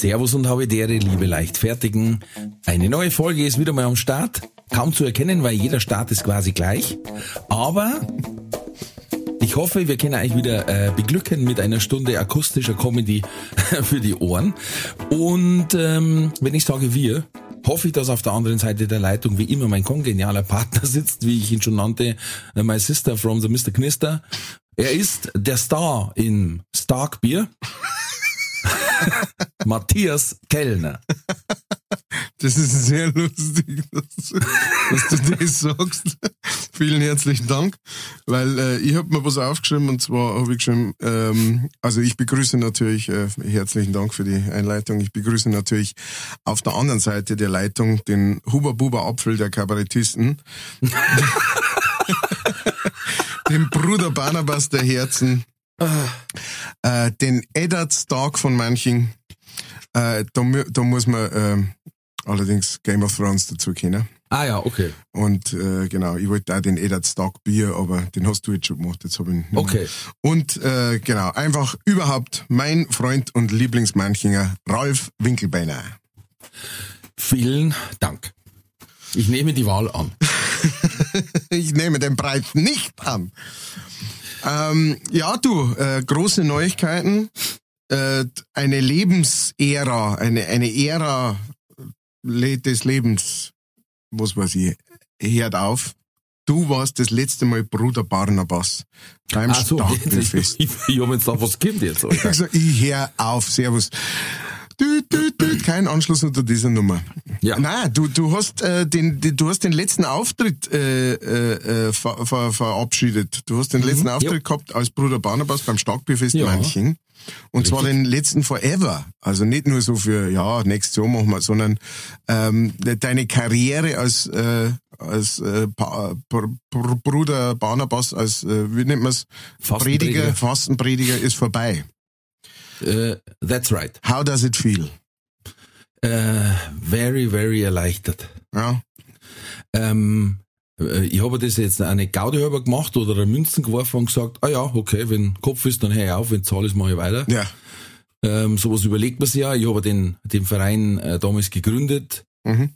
Servus und Habitäre, liebe Leichtfertigen. Eine neue Folge ist wieder mal am Start. Kaum zu erkennen, weil jeder Start ist quasi gleich. Aber ich hoffe, wir können euch wieder äh, beglücken mit einer Stunde akustischer Comedy für die Ohren. Und ähm, wenn ich sage wir, hoffe ich, dass auf der anderen Seite der Leitung wie immer mein kongenialer Partner sitzt, wie ich ihn schon nannte, äh, my sister from the Mr. Knister. Er ist der Star in Stark Beer. Matthias Kellner. Das ist sehr lustig, dass, dass du das sagst. Vielen herzlichen Dank, weil äh, ich habe mir was aufgeschrieben und zwar habe ich geschrieben, ähm, also ich begrüße natürlich, äh, herzlichen Dank für die Einleitung, ich begrüße natürlich auf der anderen Seite der Leitung den Huber Buber Apfel der Kabarettisten, den Bruder Barnabas der Herzen, äh, den Eddard Stark von manchen, äh, da, da muss man äh, allerdings Game of Thrones dazu kennen. Ah ja, okay. Und äh, genau, ich wollte auch den Eddard Stark Bier, aber den hast du jetzt schon gemacht, jetzt habe ich ihn nicht mehr. Okay. Und äh, genau, einfach überhaupt mein Freund und Lieblingsmanchinger, Ralf Winkelbeiner. Vielen Dank. Ich nehme die Wahl an. Ich nehme den Preis nicht an. Ähm, ja, du, äh, große Neuigkeiten. Äh, eine Lebensära, eine, eine Ära des Lebens, was weiß ich, hört auf. Du warst das letzte Mal Bruder Barnabas beim Ach so, Starkbierfest. ich, ich habe jetzt gedacht, was kommt jetzt? Ich Alter? hab gesagt, ich hör auf, servus. Düt, düt, düt, kein Anschluss unter dieser Nummer. Ja. Nein, du, du hast äh, den, du hast den letzten Auftritt äh, äh, äh, ver, ver, verabschiedet. Du hast den letzten Auftritt gehabt als Bruder Barnabas beim Starkbierfest Mhm. Ja. Manching. Und zwar den letzten Forever. Also nicht nur so für, ja, nächstes Jahr machen wir, sondern ähm, deine Karriere als, äh, als äh, pa Br Br Bruder Barnabas, als, äh, wie nennt man's? Fastenprediger. Prediger, Fastenprediger ist vorbei. Äh, that's right. How does it feel? Äh, very, very erleichtert. Ja, Ähm, äh, ich habe das jetzt eine Gaudi halber gemacht oder eine Münzen geworfen und gesagt, ah ja, okay, wenn Kopf ist, dann höre ich auf, wenn Zahl ist, mache ich weiter. ja. Ähm, sowas überlegt man sich ja. Ich habe den, den Verein äh, damals gegründet. Mhm.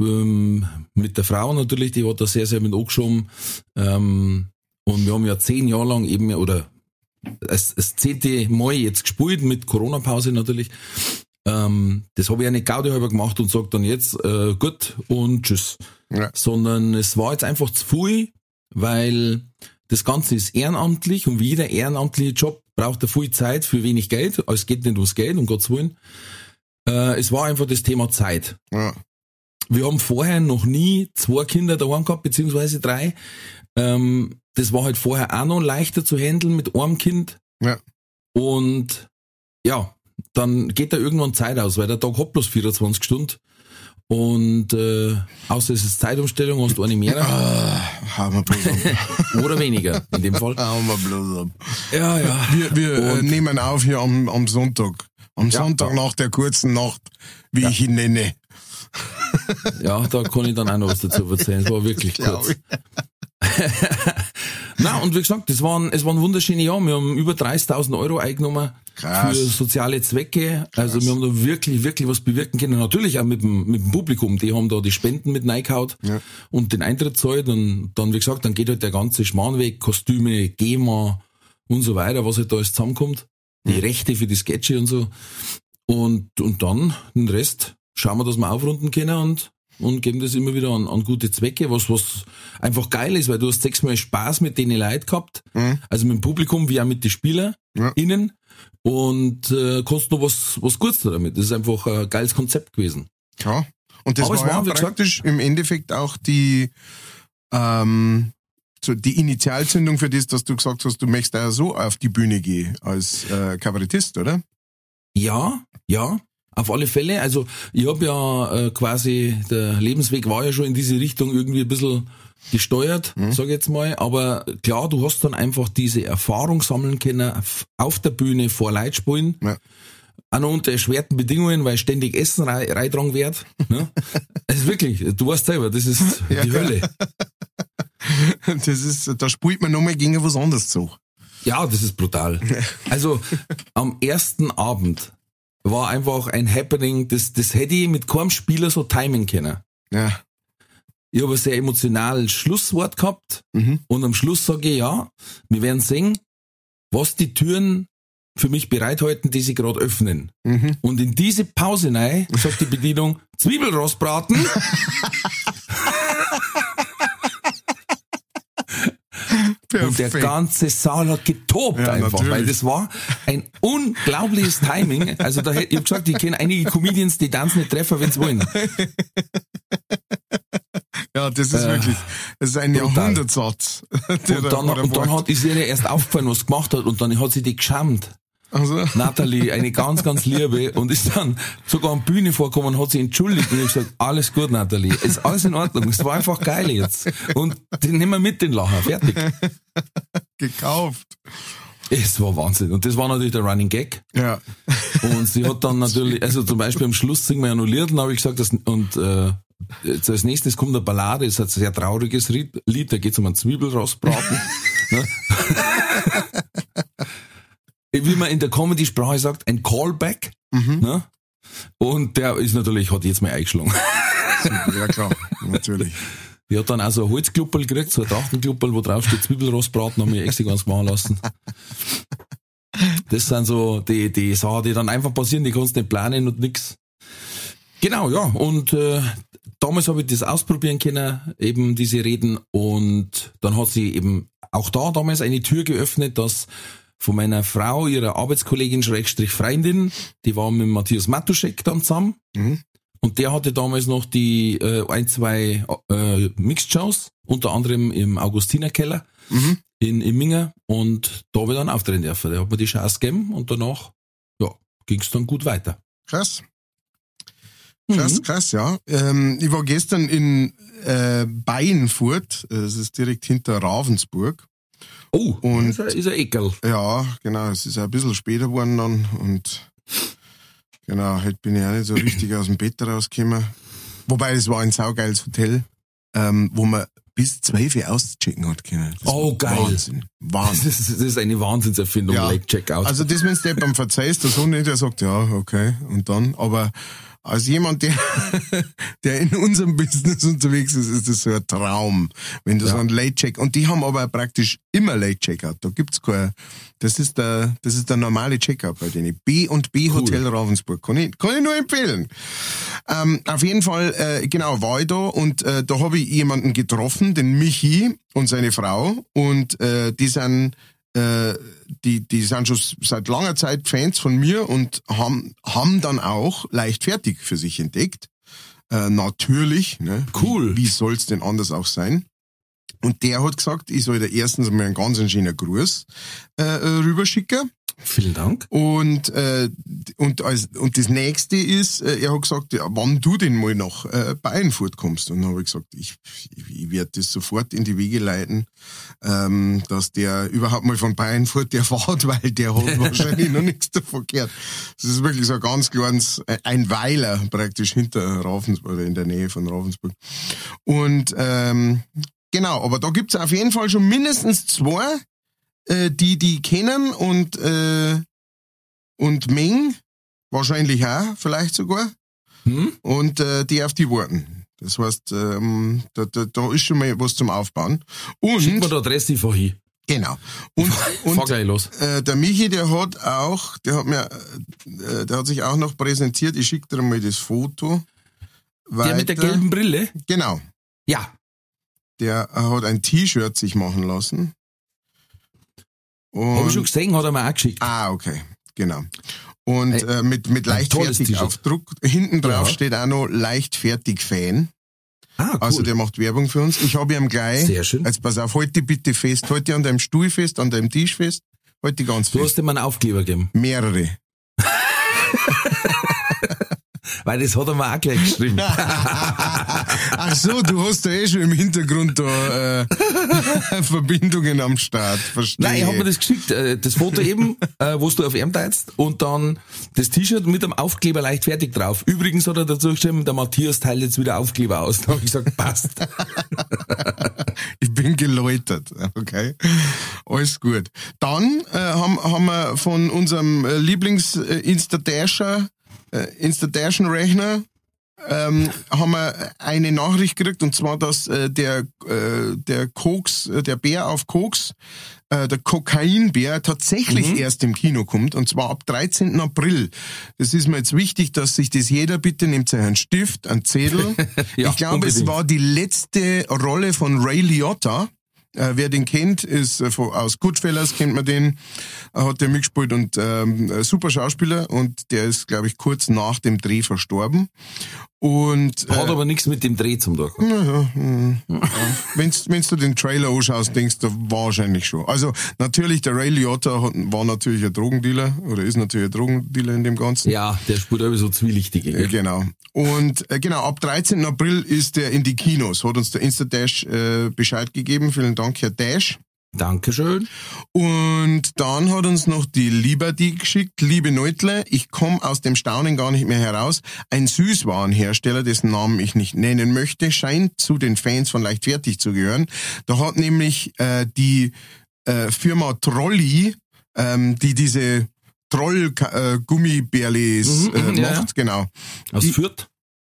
Ähm, mit der Frau natürlich, die hat da sehr, sehr mit angeschoben. Ähm, und wir haben ja zehn Jahre lang eben, oder das, das zehnte Mal jetzt gespielt, mit Corona-Pause natürlich. Ähm, das habe ich ja nicht Gaudi halber gemacht und sage dann jetzt, äh, gut und tschüss. Ja. Sondern es war jetzt einfach zu viel, weil das Ganze ist ehrenamtlich und wie jeder ehrenamtliche Job braucht er viel Zeit für wenig Geld. Es geht nicht ums Geld, um Gottes Willen. Äh, es war einfach das Thema Zeit. ja. Wir haben vorher noch nie zwei Kinder daheim gehabt, beziehungsweise drei. Ähm, das war halt vorher auch noch leichter zu handeln mit einem Kind. Ja. Und ja, dann geht da irgendwann Zeit aus, weil der Tag hat bloß 24 Stunden. Und äh, außer es ist Zeitumstellung, hast du eine mehr Ah, hauen wir bloß ab. oder weniger in dem Fall. hauen wir bloß ab. Ja, ja. Wir, wir äh, Und- nehmen auf hier am, am Sonntag. Am Ja. Sonntag nach der kurzen Nacht, wie ich ihn nenne. Ja, da kann ich dann auch noch was dazu erzählen. Es war wirklich kurz. Na und wie gesagt, es waren, es waren wunderschöne Jahre. Wir haben über 30.000 Euro eingenommen Krass. für soziale Zwecke. Also wir haben da wirklich, wirklich was bewirken können. Natürlich auch mit dem, mit dem Publikum. Die haben da die Spenden mit reingehauen Ja. und den Eintritt zahlt. Und dann, wie gesagt, dann geht halt der ganze Schmarrn weg. Kostüme, GEMA und so weiter, was halt da alles zusammenkommt. Die Rechte für die Sketche und so. Und, und dann den Rest schauen wir, dass wir aufrunden können und, und geben das immer wieder an, an gute Zwecke, was, was einfach geil ist, weil du hast sechsmal Spaß mit denen Leuten gehabt, Mhm. also mit dem Publikum wie auch mit den Spielern Ja. innen und äh, kannst noch was, was Gutes damit. Das ist einfach ein geiles Konzept gewesen. Ja. Und das Aber war, war, ja wie gesagt- praktisch im Endeffekt auch die, ähm, so die Initialzündung für das, dass du gesagt hast, du möchtest auch so auf die Bühne gehen als äh, Kabarettist, oder? Ja, ja. Auf alle Fälle. Also ich habe ja äh, quasi, der Lebensweg war ja schon in diese Richtung irgendwie ein bisschen gesteuert, mhm. sag ich jetzt mal. Aber klar, du hast dann einfach diese Erfahrung sammeln können auf der Bühne vor Leitspielen. Ja. Auch noch unter erschwerten Bedingungen, weil ständig Essen reintragen wird. Ne? ist wirklich, du weißt selber, das ist ja, die Hölle. Das ist, da spielt man nochmal gegen was anderes zu. Ja, das ist brutal. Also am ersten Abend war einfach ein Happening, das, das hätte ich mit keinem Spieler so timen können. Ja. Ich habe ein sehr emotionales Schlusswort gehabt mhm. und am Schluss sage ich, ja, wir werden sehen, was die Türen für mich bereithalten, die sie gerade öffnen. Mhm. Und in diese Pause rein sagt die Bedienung, Zwiebelrostbraten. Und der ganze Saal hat getobt ja, einfach, natürlich. weil das war ein unglaubliches Timing. Also da ich hab gesagt, ich kenne einige Comedians, die tanzen nicht treffen, wenn sie wollen. Ja, das ist äh, wirklich, das ist ein brutal. Jahrhundertsatz. Und dann, und dann hat, ist ihr erst aufgefallen, was sie gemacht hat, und dann hat sie die geschämt. Also. Nathalie, eine ganz, ganz liebe und ist dann sogar am Bühne vorgekommen und hat sich entschuldigt und ich gesagt, alles gut, Nathalie, ist alles in Ordnung, es war einfach geil jetzt. Und den nehmen wir mit, den Lacher, fertig. Gekauft. Es war Wahnsinn. Und das war natürlich der Running Gag. Ja. Und sie hat dann natürlich, also zum Beispiel am Schluss singen wir noch Lied, habe ich gesagt, das, und äh, jetzt als nächstes kommt eine Ballade, das ist ein sehr trauriges Lied, da geht es um einen Zwiebelrostbraten. ne? Wie man in der Comedy-Sprache sagt, ein Callback. Mhm. Ne? Und der ist natürlich, hat jetzt mal eingeschlagen. Ja klar, natürlich. Die hat dann auch so ein Holzkluppel gekriegt, so ein Trachtenkluppel, wo drauf steht Zwiebelrostbraten, haben wir extra ganz machen lassen. Das sind so die, die Sachen, die dann einfach passieren, die kannst du nicht planen und nix. Genau, ja. Und äh, damals habe ich das ausprobieren können, eben diese Reden. Und dann hat sie eben auch da damals eine Tür geöffnet, dass von meiner Frau, ihrer Arbeitskollegin, Schrägstrich Freundin, die war mit Matthias Matuschek dann zusammen. Mhm. Und der hatte damals noch die äh, ein, zwei äh, Mixed-Shows, unter anderem im Augustinerkeller mhm. in Imminger. Und da habe ich dann auftreten dürfen. Der hat mir die Chance gegeben und danach ja, ging es dann gut weiter. Krass. Krass, mhm. krass, ja. Ähm, ich war gestern in äh, Beinfurt, das ist direkt hinter Ravensburg. Oh, und ist ein, ist ein Ekel. Ja, genau, es ist ein bisschen später geworden dann und genau, heute bin ich auch nicht so richtig aus dem Bett rausgekommen. Wobei, es war ein saugeiles Hotel, ähm, wo man bis 12 Uhr auschecken hat können. Das oh, geil. Wahnsinn. Wahnsinn. Das ist, das ist eine Wahnsinnserfindung, ja. Late Checkout. Also das, wenn du beim verzeihst, der Sohn nicht, der sagt, ja, okay, und dann, aber als jemand, der, der in unserem Business unterwegs ist, ist das so ein Traum, wenn du ja. so einen Late-Check, und die haben aber praktisch immer Late-Checkout, da gibt's kein, das ist der, das ist der normale Checkout bei denen. B und B cool. Hotel Ravensburg, kann ich, kann ich nur empfehlen. Ähm, auf jeden Fall, äh, genau, war ich da und äh, da habe ich jemanden getroffen, den Michi und seine Frau und äh, die sind äh, die, die sind schon seit langer Zeit Fans von mir und haben, haben dann auch leichtfertig für sich entdeckt. Äh, natürlich, ne? Cool. Wie, wie soll's denn anders auch sein? Und der hat gesagt, ich soll da erstens mal einen ganz schönen Gruß äh, rüberschicken. Vielen Dank. Und, äh, und, als, und das nächste ist, äh, er hat gesagt, ja, wann du denn mal nach äh, Bayernfurt kommst. Und dann habe ich gesagt, ich, ich, werde das sofort in die Wege leiten, ähm, dass der überhaupt mal von Bayernfurt erfahrt, weil der hat wahrscheinlich noch nichts davon gehört. Das ist wirklich so ein ganz kleines, äh, ein Weiler praktisch hinter Ravensburg oder in der Nähe von Ravensburg. Und ähm, genau, aber da gibt's auf jeden Fall schon mindestens zwei, äh, die die kennen und äh, und Ming wahrscheinlich auch, vielleicht sogar. Hm? Und äh, die auf die warten. Das heißt, ähm, da, da, da ist schon mal was zum Aufbauen. Und Schick mir die Adresse vorhin. Genau. Und, und. Äh, der Michi, der hat auch, der hat mir, äh, der hat sich auch noch präsentiert. Ich schicke dir mal das Foto. Weiter. Der mit der gelben Brille? Genau. Ja. Der hat ein T-Shirt sich machen lassen. Und, Hab ich schon gesehen, hat er mir auch geschickt. Ah, okay, genau. Und äh, mit, mit leichtfertig Aufdruck. Hinten drauf ja. steht auch noch leichtfertig Fan. Ah, cool. Also der macht Werbung für uns. Ich habe ihm gleich. Sehr schön. Jetzt pass auf, heute bitte fest. Heute an deinem Stuhl fest, an deinem Tisch fest. Heute ganz fest. Du hast ihm einen Aufkleber gegeben. Mehrere. weil das hat er mir auch gleich geschrieben. Ach so, du hast da eh schon im Hintergrund da äh, Verbindungen am Start. Verstehe. Nein, ich hab mir das geschickt, äh, das Foto eben, äh, wo du auf ihm teilst und dann das T-Shirt mit dem Aufkleber leicht fertig drauf. Übrigens hat er dazu geschrieben, der Matthias teilt jetzt wieder Aufkleber aus. Da habe ich gesagt, passt. ich bin geläutert, okay. Alles gut. Dann äh, haben, haben wir von unserem äh, Lieblings-Insta-Dasher, äh, Insta-Dashen-Rechner, ähm, haben wir eine Nachricht gekriegt und zwar, dass äh, der äh, der Koks, äh, der Bär auf Koks, äh, der Kokainbär tatsächlich Mhm. erst im Kino kommt und zwar ab 13. April. Das ist mir jetzt wichtig, dass sich das jeder bitte nimmt sich einen Stift, einen Zettel. Ja, ich glaube, es war die letzte Rolle von Ray Liotta. Äh, wer den kennt, ist äh, aus Goodfellas kennt man den, hat der mitgespielt und ähm, äh, super Schauspieler und der ist, glaube ich, kurz nach dem Dreh verstorben. Und Hat äh, aber nichts mit dem Dreh zum tun. naja, hm, ja. wenn's, wenn's du den Trailer anschaust, denkst du wahrscheinlich schon. Also natürlich, der Ray Liotta hat, war natürlich ein Drogendealer oder ist natürlich ein Drogendealer in dem Ganzen. Ja, der spielt aber so zwielichtige. Äh? Genau. Und äh, genau, ab 13. April ist der in die Kinos, hat uns der Instadash äh, Bescheid gegeben. Vielen Dank, Herr Dash. Dankeschön. Und dann hat uns noch die Liberty geschickt. Liebe Neutle, ich komme aus dem Staunen gar nicht mehr heraus. Ein Süßwarenhersteller, dessen Namen ich nicht nennen möchte, scheint zu den Fans von Leichtfertig zu gehören. Da hat nämlich äh, die äh, Firma Trolli, ähm, die diese Troll-Gummibärlis Mhm, mhm, äh, ja, ja. macht, genau. Aus Die- Fürth?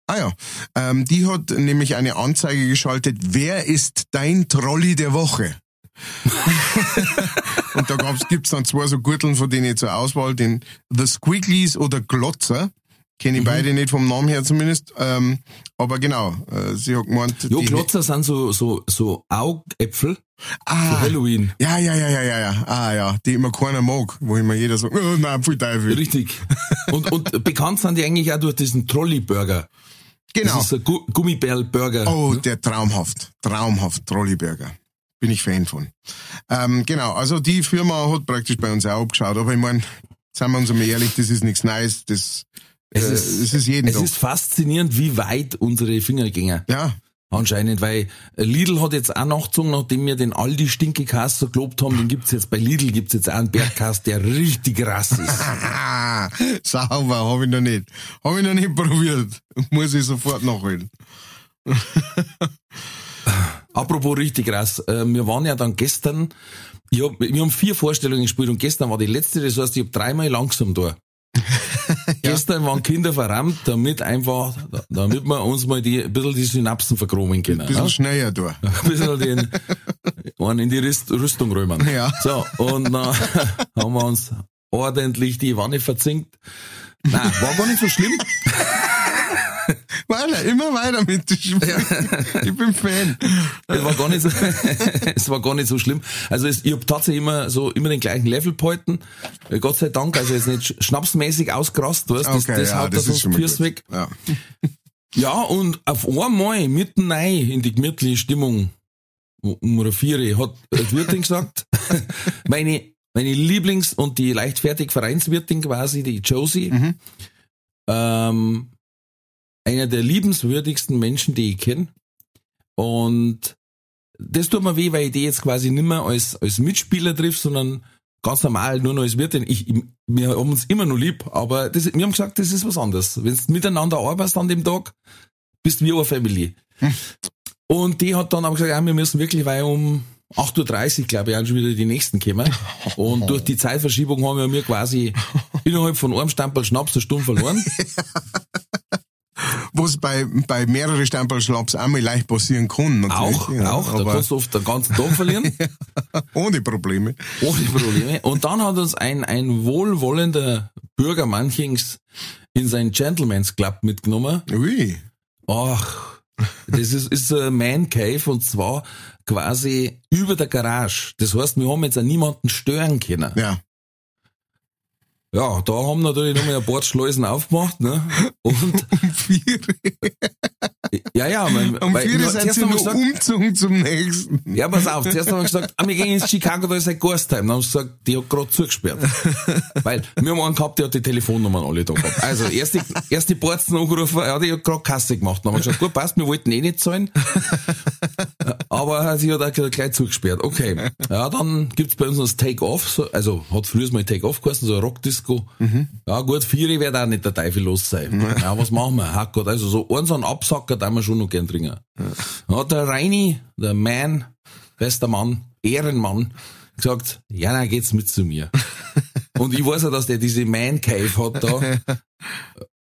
Ah ja, ähm, die hat nämlich eine Anzeige geschaltet, wer ist dein Trolli der Woche? und da gab's, gibt's dann zwei so Gürteln von denen zur Auswahl, den The Squigglies oder Glotzer. Kenne Mhm. ich beide nicht vom Namen her zumindest. Ähm, aber genau, äh, sie hat gemeint, Jo, Glotzer sind so, so, so Augäpfel für ah, Halloween. ja, ja, ja, ja, ja, ja, ah ja, die immer keiner mag, wo immer jeder sagt, oh, nein, viel Teufel. Richtig. Und, und bekannt sind die eigentlich auch durch diesen Trolley-Burger. Genau. Das ist Gu Gummibärl-Burger. Oh, der traumhaft, traumhaft, Trolliburger. Bin ich Fan von. Ähm, genau, also die Firma hat praktisch bei uns auch abgeschaut, aber ich meine, seien wir uns einmal ehrlich, das ist nichts Neues, das, Es äh, ist- es ist jeden Es Tag. ist faszinierend, wie weit unsere Finger gingen. ja, Anscheinend, weil Lidl hat jetzt auch nachgezogen, nachdem wir den Aldi Stinkekas so gelobt haben, den gibt's jetzt bei Lidl gibt's jetzt auch einen Bergkast, der richtig rass ist. sauber, habe ich noch nicht. Habe ich noch nicht probiert. Muss ich sofort nachholen. Apropos richtig krass, äh, wir waren ja dann gestern, ich hab, wir haben vier Vorstellungen gespielt und gestern war die letzte, das heißt, ich hab dreimal langsam da. Gestern waren Kinder verrammt, damit einfach, damit wir uns mal die, ein bisschen die Synapsen verchromen können. Ein bisschen ne? schneller da. ein bisschen den, einen in die Rüst, Rüstung römern. Ja. So, und dann haben wir uns ordentlich die Wanne verzinkt. Nein, war gar nicht so schlimm. Weiter, immer weiter mit. Ich bin Fan. Es war gar nicht so, es war gar nicht so schlimm. Also es, ich habe tatsächlich immer so immer den gleichen Level gehalten. Äh, Gott sei Dank, also jetzt nicht sch- schnapsmäßig ausgerast, weißt, das, Okay, das ja, haut das das mal Pierce weg. Ja. Ja, und auf einmal, mitten rein in die gemütliche Stimmung, um vier hat die Wirtin gesagt, meine, meine Lieblings- und die leichtfertig Vereinswirtin quasi, die Josie, Mhm. ähm, einer der liebenswürdigsten Menschen, die ich kenne. Und das tut mir weh, weil ich die jetzt quasi nicht mehr als, als Mitspieler triff, sondern ganz normal nur noch als Wirtin. Ich, ich, wir haben uns immer noch lieb, aber das, wir haben gesagt, das ist was anderes. Wenn du miteinander arbeitest an dem Tag, bist wie eine Family. Und die hat dann aber gesagt, ja, wir müssen wirklich, weil um 8.30 Uhr, glaube ich, auch schon wieder die nächsten kommen. Und durch die Zeitverschiebung haben wir mir quasi innerhalb von einem Stempel Schnaps eine Stunde verloren. Was bei, bei mehreren Stempelschlaps einmal leicht passieren kann. Natürlich. Auch, ja, auch. Da kannst du oft den ganzen Tag verlieren. ohne Probleme. Ohne Probleme. Und dann hat uns ein, ein wohlwollender Bürger manchings in sein Gentleman's Club mitgenommen. Ui. Ach, das ist, ist ein Man Cave und zwar quasi über der Garage. Das heißt, wir haben jetzt auch niemanden stören können. Ja. Ja, da haben natürlich nochmal ein paar Schleusen aufgemacht, ne? Und Vier. Ja, ja, mein, Um weil- vier nur- sind sie noch gesagt, umgezogen zum nächsten. Ja, pass auf, zuerst haben wir gesagt, ah, wir gehen ins Chicago, da ist ein Ghosttime. Dann haben sie gesagt, die hat gerade zugesperrt. Weil wir haben einen gehabt, der hat die Telefonnummern alle da gehabt. Also erst die, erst die Borzen angerufen, ja, die hat gerade Kasse gemacht. Dann haben wir gesagt, gut, passt, wir wollten eh nicht zahlen. Aber sie hat auch gleich zugesperrt. Okay. Ja, dann gibt's bei uns noch das Take-Off, so, also hat früher mal Take-Off geheißen, so ein Rockdisco. Ja gut, Vieri wird auch nicht der Teufel los sein. Ja, was machen wir? Hackert, also so einen so einen Absacker, da wir schon noch gern trinken. Dann hat der Reini, der Man, bester Mann, Ehrenmann, gesagt, ja, dann geht's mit zu mir. Und ich weiß ja, dass der diese Man Cave hat da.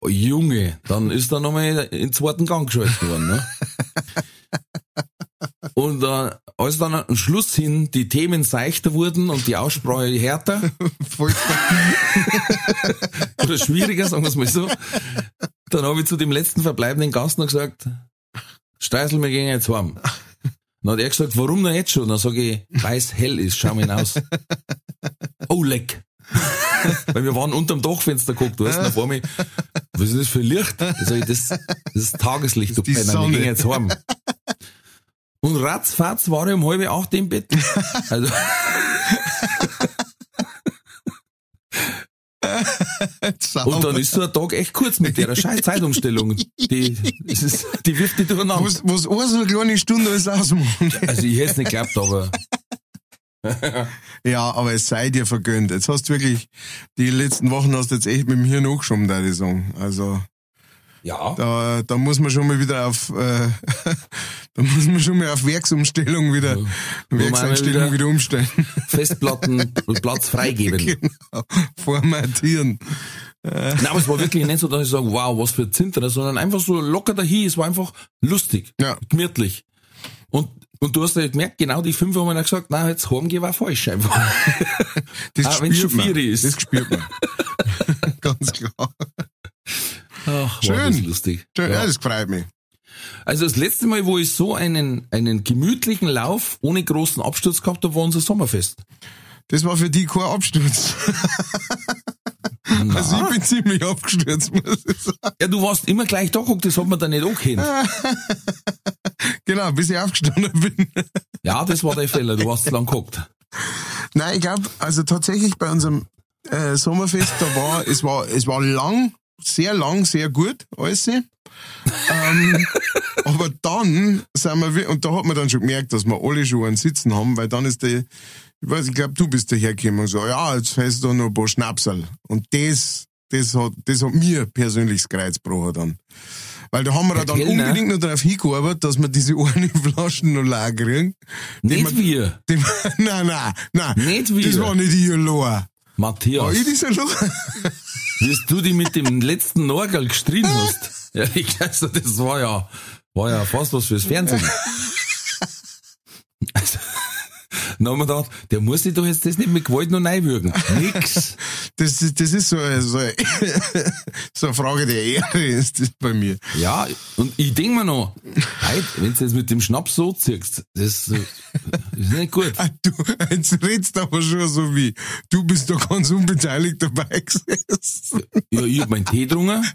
Junge, dann ist er nochmal in den zweiten Gang geschaltet worden, ne? Und äh, als dann am Schluss hin die Themen seichter wurden und die Aussprache härter oder schwieriger, sagen wir es mal so, dann habe ich zu dem letzten verbleibenden Gast noch gesagt, Streisel, wir gehen jetzt heim. Dann hat er gesagt, warum denn jetzt schon? Dann sage ich, weil es hell ist, schau mal hinaus. Oh, leck. Weil wir waren unterm Dachfenster geguckt, du hast noch vor mir, was ist das für Licht? Da sag ich, das, das ist Tageslicht, du die Penner, wir gehen jetzt heim. Und ratzfatz war ich um halb acht im Bett. Also, und dann ist so ein Tag echt kurz mit der scheiß Zeitumstellung. Die, ist, die wirft die durcheinander. Was, was eine so eine kleine Stunde alles ausmacht. Also ich hätte es nicht geglaubt, aber Ja, aber es sei dir vergönnt. Jetzt hast du wirklich, die letzten Wochen hast du jetzt echt mit dem Hirn angeschoben, da ich sagen. Also, ja. da, da muss man schon mal wieder auf, äh, da muss man schon mal auf Werksumstellung wieder, Ja. Werkseinstellung wieder- wieder umstellen. Festplatten und Platz freigeben. genau. Formatieren. Nein, aber es war wirklich nicht so, dass ich sage, wow, was für Zinter, sondern einfach so locker dahin. Es war einfach lustig, Ja. gemütlich. Und, und du hast ja gemerkt, genau die fünf haben mir gesagt, na, jetzt heimgehen war falsch einfach. Das Ah, wenn's schon spürt man. vier ist. Das spürt man. Ganz klar. Ach, Schön. Das lustig. Schön, ja. Das freut mich. Also das letzte Mal, wo ich so einen, einen gemütlichen Lauf ohne großen Absturz gehabt habe, war unser Sommerfest. Das war für die kein Absturz. Also ich bin ziemlich abgestürzt, muss ich sagen. Ja, du warst immer gleich da geguckt, das hat man dann nicht angekannt. Genau, bis ich aufgestanden bin. Ja, das war der Fehler, du warst zu lang geguckt. Nein, ich glaube, also tatsächlich bei unserem äh, Sommerfest, da war, es war, es war lang, sehr lang, sehr gut, alles. ähm, aber dann sind wir, und da hat man dann schon gemerkt, dass wir alle schon einen Sitzen haben, weil dann ist der, ich weiß, ich glaube, du bist dahergekommen und so, ja, jetzt fällst du noch ein paar Schnapsal. Und das, das hat, das hat mir persönlich das Kreuz gebrochen dann. Weil da haben wir Der dann Kellner? unbedingt noch darauf hingearbeitet, dass wir diese eine Flaschen noch leer kriegen. Nicht wir- wir, die, nein, nein, nein. Nicht wir. Das war nicht ich allein. War Matthias. ich das allein? Wie du die mit dem letzten Norgal gestrien hast. Ja, ich also, das war ja, war ja fast was fürs Fernsehen. Also, dann haben wir gedacht, der muss sich doch jetzt das nicht mit Gewalt noch reinwürgen. Nix. Das, ist- das ist so, eine- so, so eine Frage der Ehre ist das bei mir. Ja, und ich denk mir noch, heute, wenn du jetzt mit dem Schnaps so ziehst, das, äh, ist nicht gut. Ah, Du, jetzt redst du aber schon so wie, du bist da ganz unbeteiligt dabei gesessen. Ja, ich hab meinen Tee getrunken.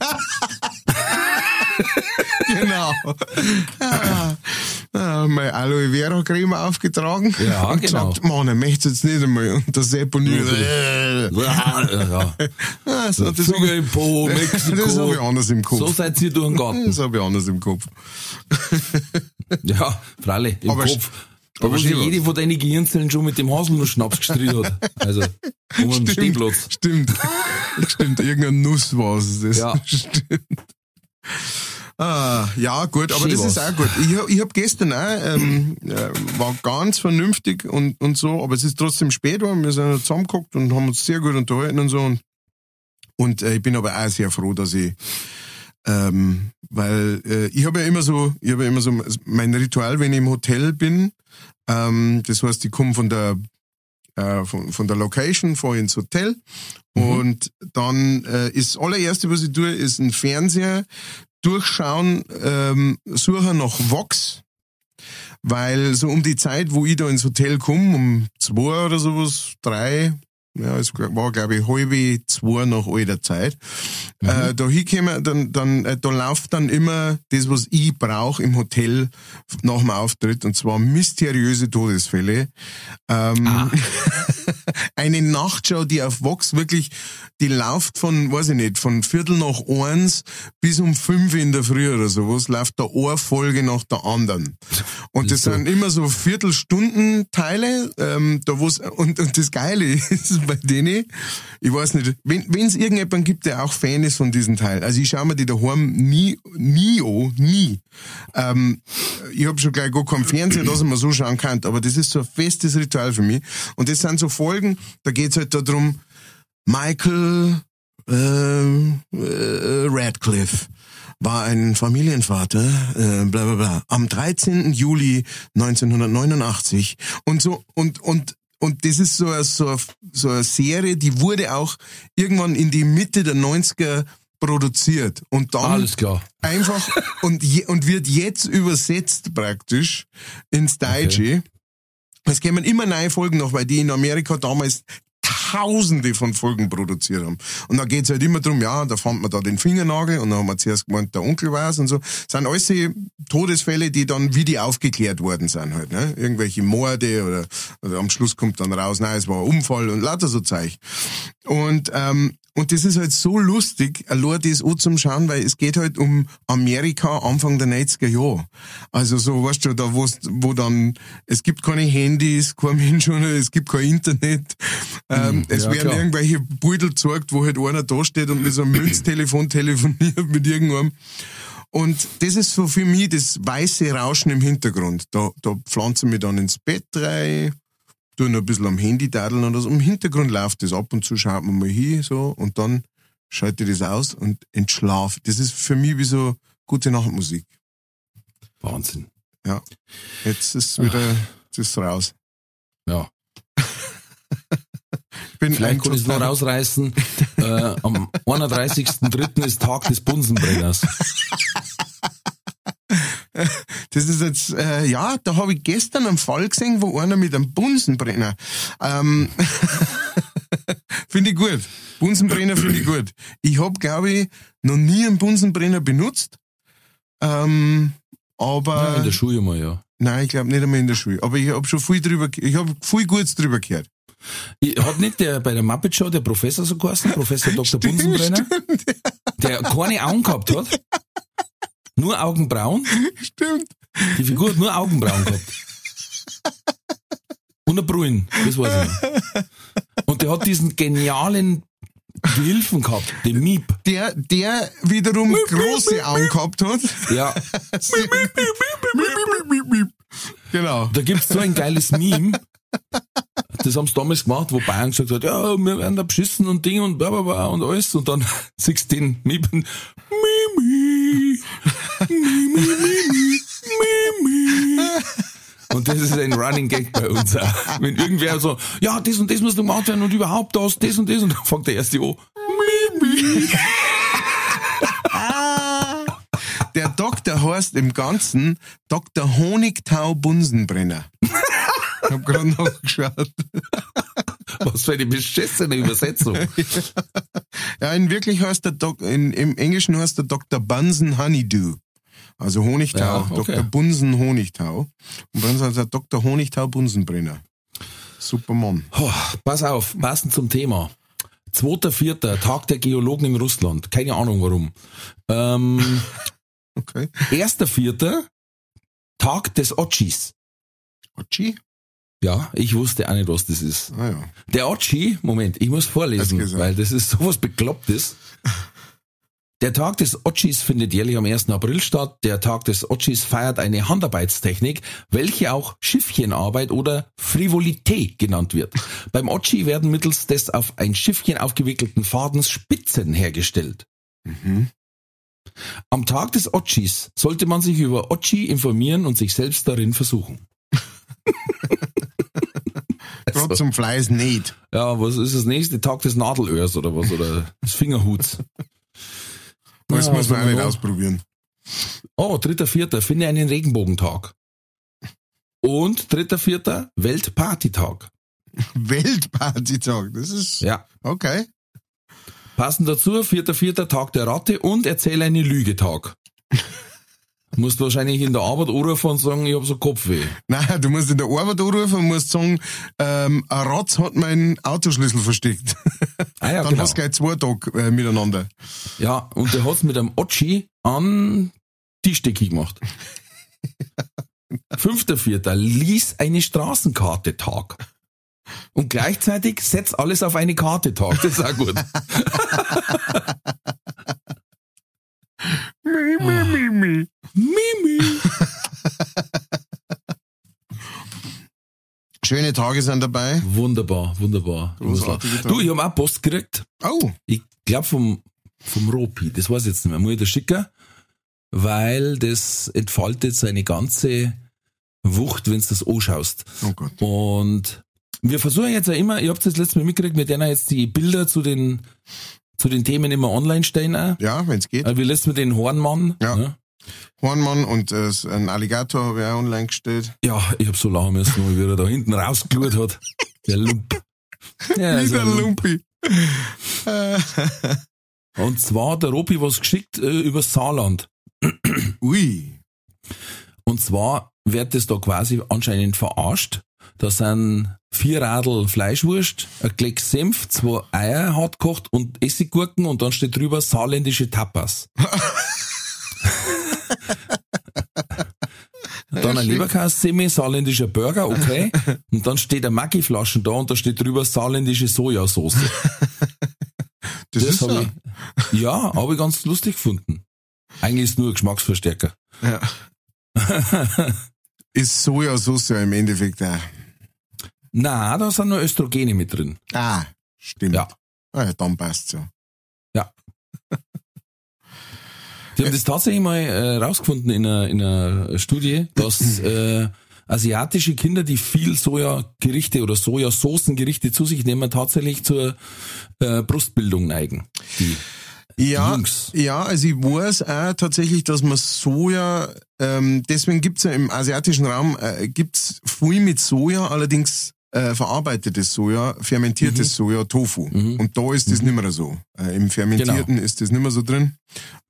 genau. Ah, ah, meine Aloe Vera Creme aufgetragen. Ja, und genau. gesagt, Mann, er möchte jetzt nicht einmal. Und der Seppo. Ja, ja. Ah, so, das Finger im Po, Mexiko. Das habe ich anders im Kopf. So seid ihr durch den Garten. Das habe ich anders im Kopf. Ja, freilich, im Aber Kopf. Da aber wo sich jede von deinen Gehirnzellen schon mit dem Haselnuss-Schnaps gestritten hat. Also, um einen Stehplatz. Stimmt. Stimmt, irgendeine Nuss war es. Das Ja. Stimmt. Ah, ja, gut, aber Schön das ist war's. auch gut. Ich, hab- ich habe gestern auch, ähm, äh, war ganz vernünftig und, und so, aber es ist trotzdem spät geworden. Wir sind zusammengeguckt und haben uns sehr gut unterhalten und so. Und, und äh, ich bin aber auch sehr froh, dass ich, ähm, weil äh, ich habe ja immer so, ich habe ja immer so mein Ritual, wenn ich im Hotel bin. Ähm, das heißt, ich komme von der äh, von, von der Location vor ins Hotel. Und dann äh, ist das allererste, was ich tue, ist ein Fernseher durchschauen, ähm, suchen nach Vox, weil so um die Zeit, wo ich da ins Hotel komme, um zwei oder sowas, drei, ja, es war glaube ich halbe zwei nach alter Zeit. Mhm. Äh, da hinkommen, dann, dann, äh, da läuft dann immer das, was ich brauche im Hotel nach dem Auftritt, und zwar mysteriöse Todesfälle. Ähm, Ah. eine Nachtshow, die auf Vox wirklich, die läuft von, weiß ich nicht, von Viertel nach eins bis um fünf in der Früh oder sowas, läuft da eine Folge nach der anderen. Und das sind immer so Viertelstundenteile, ähm, da wo's, und, und das Geile ist bei denen, ich weiß nicht, wenn es irgendjemanden gibt, der auch Fan ist von diesen Teilen, also ich schaue mir die daheim nie, nie an, nie. Ähm, ich habe schon gleich gar keinen Fernseher, dass ich mir so schauen kann, aber das ist so ein festes Ritual für mich. Und das sind so Folgen, da geht's halt darum, Michael äh, äh, Radcliffe war ein Familienvater, äh, bla bla bla, am 13. Juli 1989 und so und und und das ist so eine, so, eine, so eine Serie, die wurde auch irgendwann in die Mitte der 90er produziert und dann Alles klar. einfach und, je, und wird jetzt übersetzt praktisch ins Deutsche. Es kämen immer neue Folgen noch, weil die in Amerika damals tausende von Folgen produziert haben. Und da geht's halt immer drum, ja, da fand man da den Fingernagel und dann haben wir zuerst gemeint, der Onkel war's und so. Das sind alles die Todesfälle, die dann wie die aufgeklärt worden sind halt, ne? Irgendwelche Morde oder, oder am Schluss kommt dann raus, nein, es war ein Unfall und lauter so Zeug. Und, ähm, und das ist halt so lustig, allein das auch zum Schauen, weil es geht halt um Amerika Anfang der 90er Jahre. Also so, weißt du, da wo's, wo dann, es gibt keine Handys, kein Mensch, es gibt kein Internet. Ähm, es ja, werden klar. irgendwelche Beutel gezeigt, wo halt einer da steht und mit so einem Münztelefon telefoniert mit irgendeinem. Und das ist so für mich das weiße Rauschen im Hintergrund. Da, da pflanze ich mich dann ins Bett rein, noch ein bisschen am Handy dadeln oder so. Im Hintergrund läuft das ab und zu, schaut man mal hin, so, und dann schalte ich das aus und entschlaf. Das ist für mich wie so gute Nachtmusik. Wahnsinn. Ja. Jetzt ist wieder, jetzt ist raus. Ja. Ich bin Vielleicht kann ich es noch rausreißen. äh, am 31.03. ist Tag des Bunsenbrenners. Das ist jetzt, äh, ja, da habe ich gestern einen Fall gesehen, wo einer mit einem Bunsenbrenner. Ähm, finde ich gut. Bunsenbrenner finde ich gut. Ich habe, glaube ich, noch nie einen Bunsenbrenner benutzt. Ähm, aber Ja, in der Schule mal, ja. nein, ich glaube nicht einmal in der Schule. Aber ich habe schon viel drüber, ich habe viel Gutes drüber gehört. Hat nicht der bei der Muppet Show der Professor so geheißen, Professor Dr. Bunsenbrenner, der keine Augen gehabt hat? Nur Augenbrauen? Stimmt. Die Figur hat nur Augenbrauen gehabt. Und ein Brüllen, das weiß ich noch. Und der hat diesen genialen Gehilfen gehabt, den Miep. Der, der wiederum große Augen gehabt hat. Ja, Genau. da gibt's so ein geiles Meme. Das haben sie damals gemacht, wo Bayern gesagt hat, ja, wir werden da beschissen und Ding und bla bla bla und alles. Und dann siehst du den Miep und Mimi, Mimi, Mimi, Mimi. Und das ist ein Running Gag bei uns auch. Wenn irgendwer so, ja, das und das muss noch gemacht werden und überhaupt das, das und das und dann fängt der erste an, Mimi. Der Doktor heißt im Ganzen Dr. Honigtau Bunsenbrenner. Ich hab gerade nachgeschaut. Was für eine beschissene Übersetzung. Ja, in wirklich heißt der Dok in, im Englischen heißt der Dr. Bunsen Honeydew. Also Honigtau. Ja, okay. Dr. Bunsen Honigtau. Und bei uns heißt er Dr. Honigtau Bunsenbrenner. Super Mann. Oh, pass auf, passend zum Thema. 2.4. Tag der Geologen in Russland. Keine Ahnung warum. Ähm, Okay. 1.4. Tag des Otschis. Ochi? Ja, ich wusste auch nicht, was das ist. Ah ja. Der Otschi, Moment, ich muss vorlesen, weil das ist sowas Beklopptes. Der Tag des Otschis findet jährlich am 1. April statt. Der Tag des Otschis feiert eine Handarbeitstechnik, welche auch Schiffchenarbeit oder Frivolité genannt wird. Beim Otschi werden mittels des auf ein Schiffchen aufgewickelten Fadens Spitzen hergestellt. Mhm. Am Tag des Otschis sollte man sich über Otschi informieren und sich selbst darin versuchen. Gerade zum Fleiß nicht. Ja, was ist das nächste? Tag des Nadelöhrs oder was? Oder des Fingerhuts? Das Ja, muss man auch nicht ausprobieren. Oh, dritter, vierter, finde einen Regenbogentag. Und dritter, vierter, Weltpartytag. Weltpartytag, das ist, Ja. okay. Passend dazu, vierter, vierter Tag der Ratte und erzähl eine Lüge-Tag. Musst wahrscheinlich in der Arbeit anrufen und sagen, ich hab so Kopfweh. Nein, du musst in der Arbeit anrufen und musst sagen, ähm, ein Ratz hat meinen Autoschlüssel versteckt. Ah ja, Dann genau. hast du gleich zwei Tage äh, miteinander. Ja, und der hat's mit einem Otschi an Tischdecke gemacht. Fünfter, vierter, lies eine Straßenkarte Tag. Und gleichzeitig setz alles auf eine Karte Tag. Das ist auch gut. Mimi. Mimi. Schöne Tage sind dabei. Wunderbar, wunderbar. Großartige Tage. Du, ich hab auch Post gekriegt. Oh, Ich glaub vom, vom Ropi. Das weiß ich jetzt nicht mehr. Muss ich das schicken? Weil das entfaltet seine ganze Wucht, wenn du das anschaust. oh Gott. Und wir versuchen jetzt ja immer, ihr habt das letzte Mal mitgekriegt, wir werden jetzt die Bilder zu den, zu den Themen immer online stellen. Auch. Ja, wenn's geht. Äh, Wir lassen mit den Hornmann. Ja. ne? Hornmann und äh, ein Alligator habe ich auch online gestellt. ja ich hab so lachen müssen, wie er da hinten rausgeschaut hat. Der Lump. Ja, Wie der. Lumpi. Und zwar hat der Ropi was geschickt äh, über Saarland. Ui. Und zwar wird das da quasi anscheinend verarscht. Da sind vier Radl Fleischwurst, ein Kleck Senf, zwei Eier hart gekocht und Essiggurken und dann steht drüber saarländische Tapas. Dann ein Leberkassemi, saarländischer Burger, okay. Und dann steht ein Maggi-Flaschen da und da steht drüber saarländische Sojasauce. Das, ist hab so. ich, ja, habe ich ganz lustig gefunden. Eigentlich ist nur ein Geschmacksverstärker. Ja. ist Sojasauce ja im Endeffekt auch. Na, da sind nur Östrogene mit drin. Ah, stimmt. Ja. Ah, ja, dann passt's ja. Die haben das tatsächlich mal äh, rausgefunden in einer, in einer Studie, dass äh, asiatische Kinder, die viel Sojagerichte oder Sojasoßengerichte zu sich nehmen, tatsächlich zur äh, Brustbildung neigen. Die Ja, Jungs. ja, also ich weiß auch tatsächlich, dass man Soja, ähm, deswegen gibt's ja im asiatischen Raum, äh, gibt's viel mit Soja, allerdings äh, verarbeitetes Soja, fermentiertes Mhm. Soja, Tofu. Und da ist das nicht mehr so. Äh, Im Fermentierten Genau. ist das nicht mehr so drin.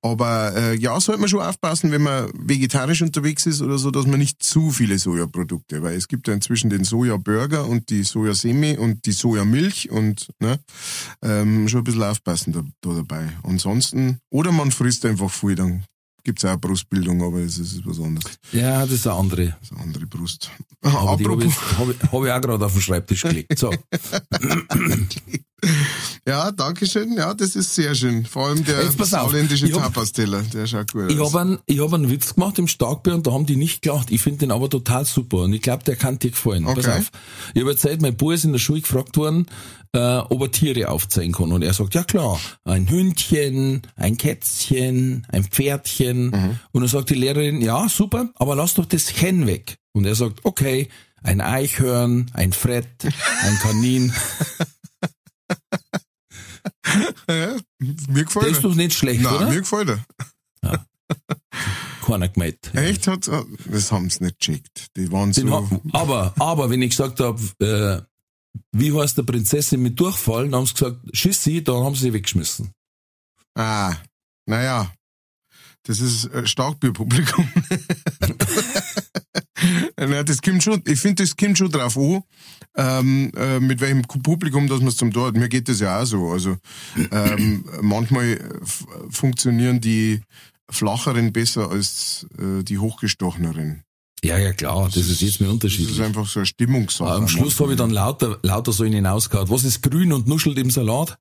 Aber äh, ja, sollte man schon aufpassen, wenn man vegetarisch unterwegs ist oder so, dass man nicht zu viele Sojaprodukte, weil es gibt ja inzwischen den Sojaburger und die Sojasemi und die Sojamilch und ne, ähm, schon ein bisschen aufpassen da, da dabei. Ansonsten, oder man frisst einfach viel, dann gibt's auch Brustbildung, aber es ist was anderes. Ja, das ist eine andere. Das ist eine andere Brust. Aber die habe Apropos, ich, hab ich, auch gerade auf den Schreibtisch gelegt. So. ja, danke schön. Ja, das ist sehr schön. Vor allem der pass hab- Tapasteller, der schaut gut Ich aus. habe einen, ich hab einen Witz gemacht im Starkbier und da haben die nicht gelacht. Ich finde den aber total super und ich glaube, der kann dir gefallen. Pass Okay. auf. Ich habe erzählt, mein Bub ist in der Schule gefragt worden, äh, ob er Tiere aufzeigen kann. Und er sagt, ja klar, ein Hündchen, ein Kätzchen, ein Pferdchen. Mhm. Und dann sagt die Lehrerin, ja, super, aber lass doch das Hen weg. Und er sagt, okay, ein Eichhörn, ein Frett, ein Kanin. Ja, mir gefällt ist er. doch nicht schlecht, Nein, oder? mir gefällt er. Keiner gemeint. Echt? Hat, das haben sie nicht gecheckt. Die waren Den so. ha- aber, aber wenn ich gesagt habe, äh, wie heißt der Prinzessin mit Durchfall, dann haben sie gesagt, Schissi, dann haben sie sie weggeschmissen. Ah, naja. Das ist äh, Starkbierpublikum. Na, das kommt schon, ich finde, das kommt schon drauf an, ähm, äh, mit welchem Publikum das man es zum Tor hat. Mir geht das ja auch so. Also ähm, manchmal äh, funktionieren die flacheren besser als äh, die hochgestocheneren. Ja, ja, klar, das ist jetzt mir Das ist unterschiedlich. einfach so eine Stimmungssache. Am Schluss habe ich dann lauter, lauter so in hinausgehauen. Was ist grün und nuschelt im Salat?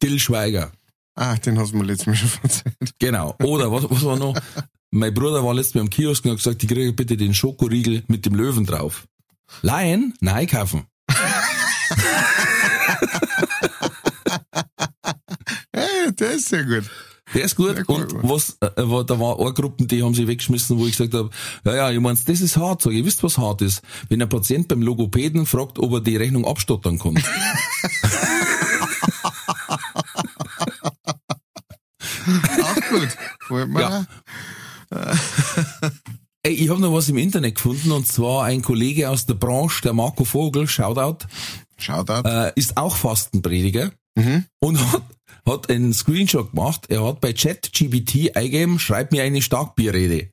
Till Schweiger. Ah, den hast du mir letztes Mal schon erzählt. Genau. Oder was, was war noch? Mein Bruder war letztes Mal am Kiosk und hat gesagt, ich kriege bitte den Schokoriegel mit dem Löwen drauf. Laien? Nein, kaufen. Hey, der ist sehr gut. Der ist gut. Cool, und was, äh, war, da war eine Gruppen, die haben sie weggeschmissen, wo ich gesagt habe, ja, ja, ich mein's, das ist hart. Sag, ich, ihr wisst, was hart ist. Wenn ein Patient beim Logopäden fragt, ob er die Rechnung abstottern kann. Auch gut. Freut mich Ja. auch. Ey, ich habe noch was im Internet gefunden und zwar ein Kollege aus der Branche, der Marco Vogel, Shoutout, Shoutout. äh, ist auch Fastenprediger und hat, hat einen Screenshot gemacht. Er hat bei ChatGPT eingegeben, schreib mir eine Starkbierrede.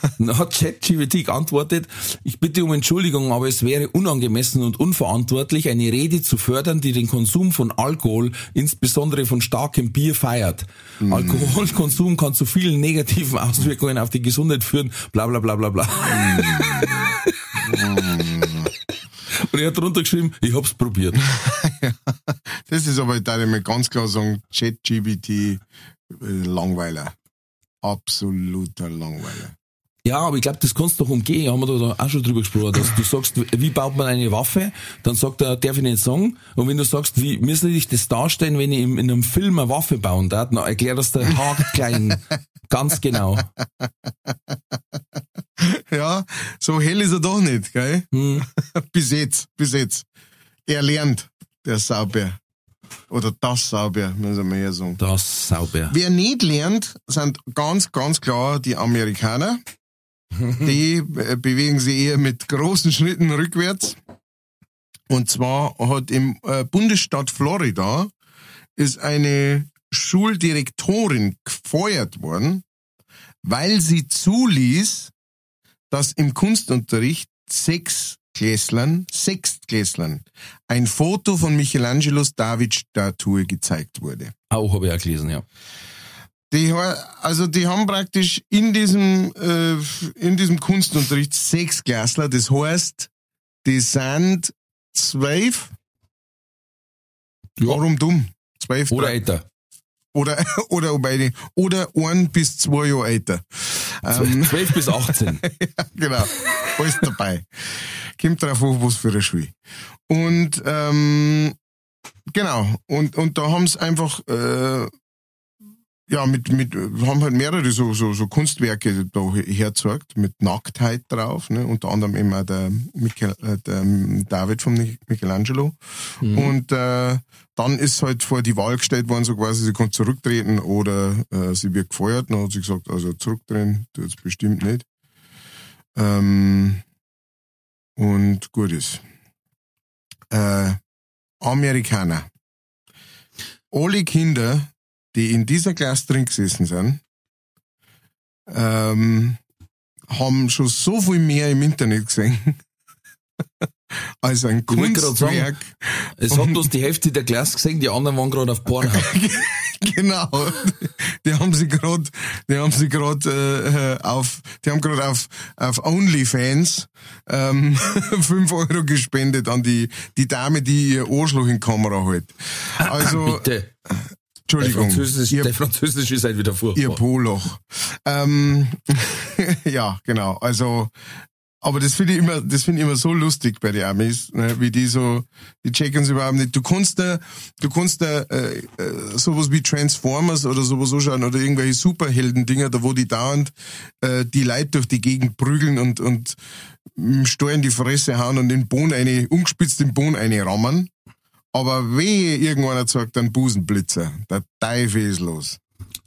Dann hat ChatGPT geantwortet, ich bitte um Entschuldigung, aber es wäre unangemessen und unverantwortlich, eine Rede zu fördern, die den Konsum von Alkohol, insbesondere von starkem Bier, feiert. Alkoholkonsum kann zu vielen negativen Auswirkungen auf die Gesundheit führen, bla bla bla bla bla. Und er hat drunter geschrieben, ich hab's probiert. Das ist aber, da ich mir ganz klar sagen, ChatGPT, äh, Langweiler. Absoluter Langweiler. Ja, aber ich glaube, das kannst du doch umgehen. Haben wir da auch schon drüber gesprochen, dass du sagst, wie baut man eine Waffe? Dann sagt er, darf ich nicht sagen. Und wenn du sagst, wie müsste ich das darstellen, wenn ich in einem Film eine Waffe bauen darf, dann erklär das der Hart klein. Ganz genau. Ja, so hell ist er doch nicht, gell? Hm. bis jetzt, bis jetzt. Er lernt, der Sauber. Oder das Sauber, muss man eher sagen. Das sauber. Wer nicht lernt, sind ganz, ganz klar die Amerikaner. Die äh, bewegen sich eher mit großen Schritten rückwärts. Und zwar hat im äh, Bundesstaat Florida ist eine Schuldirektorin gefeuert worden, weil sie zuließ, dass im Kunstunterricht sechs Klässlern, Sechstklässlern, ein Foto von Michelangelos David-Statue gezeigt wurde. Auch habe ich auch gelesen, ja. Die, also die haben praktisch in diesem, äh, in diesem Kunstunterricht sechs Klassler, das heißt, die sind zwölf, Ja. warum dumm? Zwölf, Oder älter. oder, oder beide, oder ein bis zwei Jahre älter. Ähm, 12 bis 18. genau, alles dabei. Kommt drauf an, was für eine Schule. Und ähm, genau, und, und da haben sie einfach äh, ja mit mit haben halt mehrere so so, so Kunstwerke da hergezeigt mit Nacktheit drauf, ne? unter anderem eben auch der, Michael, äh, der ähm, David von Mich- Michelangelo. Und äh, dann ist halt vor die Wahl gestellt worden, so quasi, sie kann zurücktreten oder äh, sie wird gefeuert. Dann hat sie gesagt, also zurücktreten tut's bestimmt nicht. Ähm, und gut ist. Äh, Amerikaner. Alle Kinder, die in dieser Klasse drin gesessen sind, ähm, haben schon so viel mehr im Internet gesehen als ein sagen, Kunstwerk. Es hat bloß die Hälfte der Klasse gesehen, die anderen waren gerade auf Pornhub. Genau. Die haben sie gerade, die haben sie gerade äh, auf, die haben gerade auf auf OnlyFans ähm, 5 Euro gespendet an die die Dame, die ihr Arschloch in Kamera hält. Also Bitte. Der Entschuldigung, Französisch, ihr, der Französisch ist halt wieder ihr furchtbar. Poloch. Ähm, ja, genau. Also aber das finde ich immer, das finde ich immer so lustig bei den Amis, ne, wie die so, die checken es überhaupt nicht. Du kannst da, du kannst da äh, äh, sowas wie Transformers oder sowas anschauen oder irgendwelche Superhelden-Dinger, da wo die dauernd äh, die Leute durch die Gegend prügeln und und im Steuer in die Fresse hauen und den Bohnen eine, ungespitzt den Bohnen eine rammen. Aber wehe, irgendwann sagt dann Busenblitzer. Der Teufel ist los.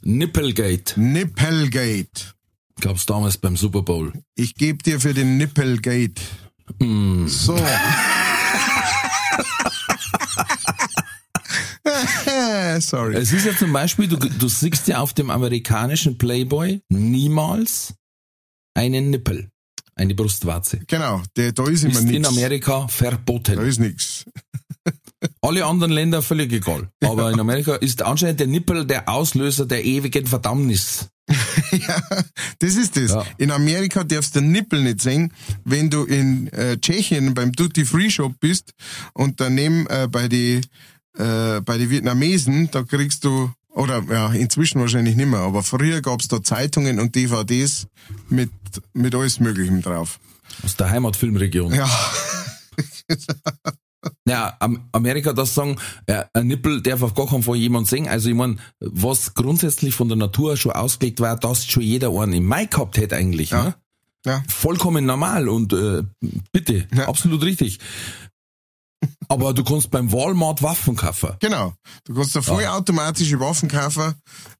Nippelgate Nippelgate. gab's damals beim Super Bowl. Ich gebe dir für den Nippelgate. So. Sorry. Es ist ja zum Beispiel, du, du siehst ja auf dem amerikanischen Playboy niemals einen Nippel, eine Brustwarze. Genau, der, da ist immer Ist in nichts. Amerika Da verboten. ist nichts. Alle anderen Länder völlig egal. Aber in Amerika ist anscheinend der Nippel der Auslöser der ewigen Verdammnis. ja, das ist das. Ja. In Amerika darfst du den Nippel nicht sehen, wenn du in äh, Tschechien beim Duty Free Shop bist und daneben äh, bei die äh, bei die Vietnamesen, da kriegst du oder ja, inzwischen wahrscheinlich nicht mehr, aber früher gab's da Zeitungen und DVDs mit mit alles Möglichem drauf. Aus der Heimatfilmregion. Ja, Ja, Am- Amerika das sagen, äh, ein Nippel darf auf gar keinen Fall jemand sehen. Also ich mein, was grundsätzlich von der Natur schon ausgelegt war, dass schon jeder einen im Mai gehabt hätte eigentlich. Ja. Ne? ja, Vollkommen normal und äh, bitte, Ja. absolut richtig. Aber du kannst beim Walmart Waffen kaufen. genau. Du kannst da vollautomatische Waffen kaufen,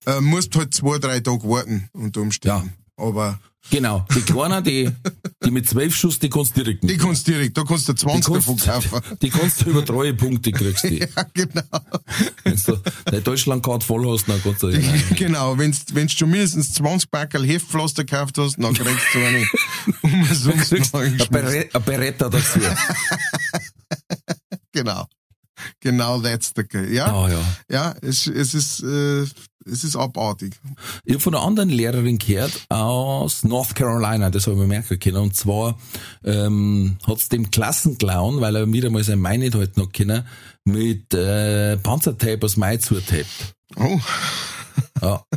äh, musst halt zwei, drei Tage warten unter Ja, Umständen. aber Genau, die Kleinen, die, die mit zwölf Schuss, die kannst du direkt die mitnehmen. kannst du direkt, da kannst du Die 20 davon kaufen. die kannst du über drei Punkte kriegst die. Ja, genau. Wenn du deine Deutschlandkarte voll hast, dann kannst du die rein. genau, wenn du schon mindestens 20 Packerl Heftpflaster gekauft hast, dann kriegst du eine umsonst kriegst noch ein, eingeschmissen. Bere- ein Beretta dazu. Genau. Genau, that's the case. Ja, Ah, ja. ja, es, es ist, äh, es ist abartig. Ich habe von einer anderen Lehrerin gehört aus North Carolina, das habe ich mir merken können. Und zwar ähm, hat's dem Klassenclown, weil er wieder mal sein Bein nicht halten hat können, mit äh, Panzertape aus Mai zutaped. Oh, Ja.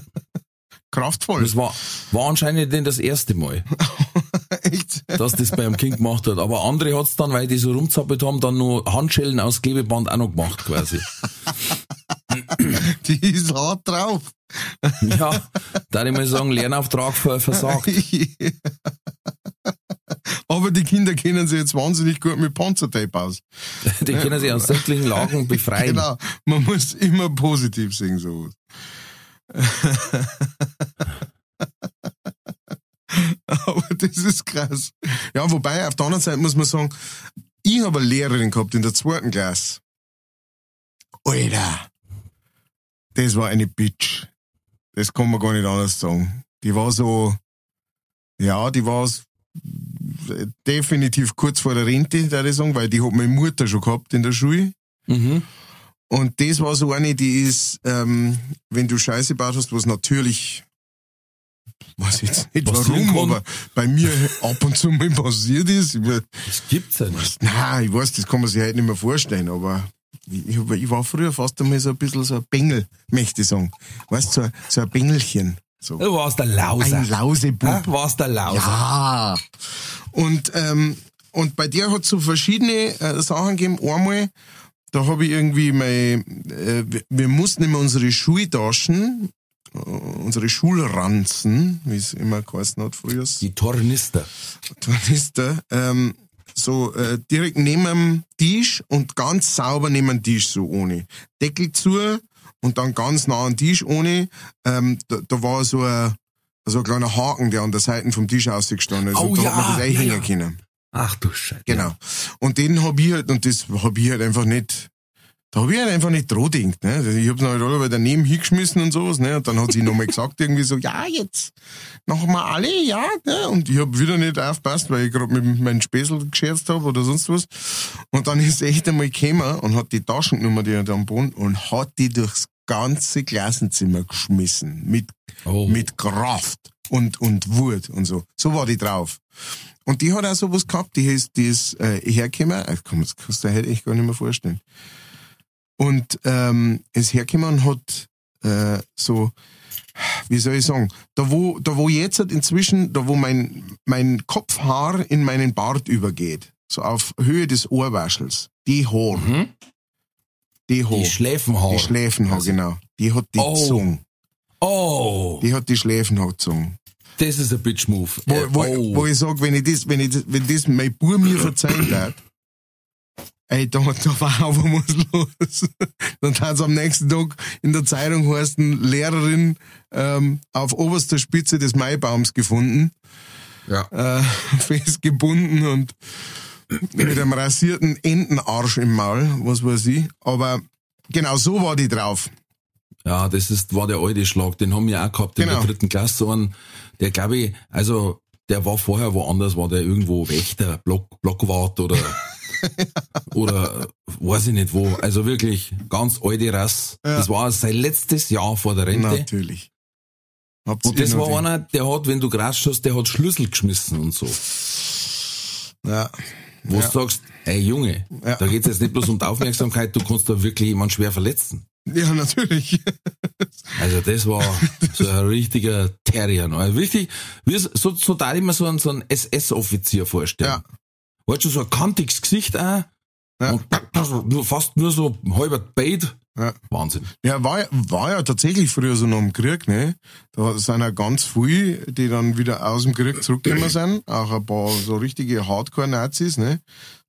kraftvoll. Das war, war anscheinend denn das erste Mal, Echt? dass das bei einem Kind gemacht hat. Aber andere hat's dann, weil die so rumzappelt haben, dann noch Handschellen aus Klebeband auch noch gemacht quasi. Die ist hart drauf. ja, da ich mal sagen, Lernauftrag ver- versagt. Aber die Kinder kennen sich jetzt wahnsinnig gut mit Panzertape aus. Die können sich aus sämtlichen Lagen befreien. Genau. Man muss immer positiv sehen, sowas. Aber das ist krass. Ja, wobei, auf der anderen Seite muss man sagen, ich habe eine Lehrerin gehabt in der zweiten Klasse. Alter, das war eine Bitch. Das kann man gar nicht anders sagen. Die war so, ja, die war definitiv kurz vor der Rente, würde ich sagen, weil die hat meine Mutter schon gehabt in der Schule. Mhm. Und das war so eine, die ist, ähm, wenn du Scheiße baut hast, was natürlich, weiß jetzt nicht Passieren warum, aber bei mir ab und zu mal passiert ist. Ich, Das gibt's ja nicht. nein, ich weiß, das kann man sich heute nicht mehr vorstellen, aber ich, ich, ich war früher fast einmal so ein bisschen so ein Bengel, möchte ich sagen. Weißt du, so, ein- so ein Bengelchen. So. Du warst der Lauser. Ein Lausebub. Ha? Warst der Lauser. Ja. Und, ähm, und bei dir hat es so verschiedene äh, Sachen gegeben. Einmal, da habe ich irgendwie mein, äh, wir- wir mussten immer unsere Schultaschen, äh, unsere Schulranzen, wie es immer geheißen hat früher, Die Tornister. Tornister, ähm, so äh, direkt neben dem Tisch und ganz sauber neben dem Tisch, so ohne. Deckel zu und dann ganz nah an den Tisch ohne. Ähm, da, da war so ein, so ein kleiner Haken, der an der Seite vom Tisch ausgestanden ist. Oh und da ja, hat man das ja, einhängen ja. können. Ach du Scheiße. Genau. Und den hab ich halt, und das hab ich halt einfach nicht, da hab ich halt einfach nicht dran gedacht, ne. Also Ich hab's noch halt alle daneben hingeschmissen und sowas, ne. Und dann hat sie nochmal gesagt, irgendwie so, ja, jetzt machen wir alle, ja, ne. Und ich hab wieder nicht aufgepasst, weil ich gerade mit meinem Späßel gescherzt hab oder sonst was. Und dann ist sie echt einmal gekommen und hat die Taschen genommen, die hat am Boden, und hat die durchs ganze Klassenzimmer geschmissen. Mit Oh. mit Kraft und, und Wut und so. So war die drauf. Und die hat auch sowas gehabt, die ist, die ist äh, hergekommen, komm, das kannst du dir heute echt gar nicht mehr vorstellen. Und ähm, ist hergekommen hat äh, so, wie soll ich sagen, da wo, da wo jetzt halt inzwischen, da wo mein, mein Kopfhaar in meinen Bart übergeht, so auf Höhe des Ohrwaschels, die Haare, Mhm. die Haare, Die Schläfenhaare. die Schläfenhaare, Also- genau, die hat die Oh. gezogen. Oh, Die hat die Schläfenhaare gezogen. das ist ein Bitch-Move. Wo, wo, oh. wo ich sag, wenn ich das, wenn ich das, wenn das mein Bub mir verzeihen darf, ey, da, da war aber was los. Dann hat's am nächsten Tag in der Zeitung heißen, Lehrerin ähm, auf oberster Spitze des Maibaums gefunden, ja. äh, festgebunden und mit einem rasierten Entenarsch im Maul, was weiß ich. Aber genau so war die drauf. ja, das ist, war der alte Schlag. Den haben wir auch gehabt in Genau. der dritten Klasse. So einen, der glaube ich, also, der war vorher woanders, war der irgendwo Wächter, Block, Blockwart oder, oder, äh, weiß ich nicht wo. Also wirklich, ganz alte Rass. Ja. Das war sein letztes Jahr vor der Rente. Natürlich. Habt Und ihr das war die- einer, der hat, wenn du geratscht hast, der hat Schlüssel geschmissen und so. Ja. Wo Ja. du sagst, ey Junge, Ja. da geht's jetzt nicht bloß um die Aufmerksamkeit, du kannst da wirklich jemanden schwer verletzen. ja, natürlich. Also das war so ein richtiger Terrier. Also richtig, so, so da ich mir so einen, so einen SS-Offizier vorstellen. Ja. Hat schon so ein kantiges Gesicht auch. Ja. Und nur, fast nur so halber Bait. Ja. Wahnsinn. Ja, war, ja- war ja tatsächlich früher so nach dem Krieg, ne? Da sind ja ganz viele, die dann wieder aus dem Krieg zurückgekommen sind. Auch ein paar so richtige Hardcore-Nazis, ne?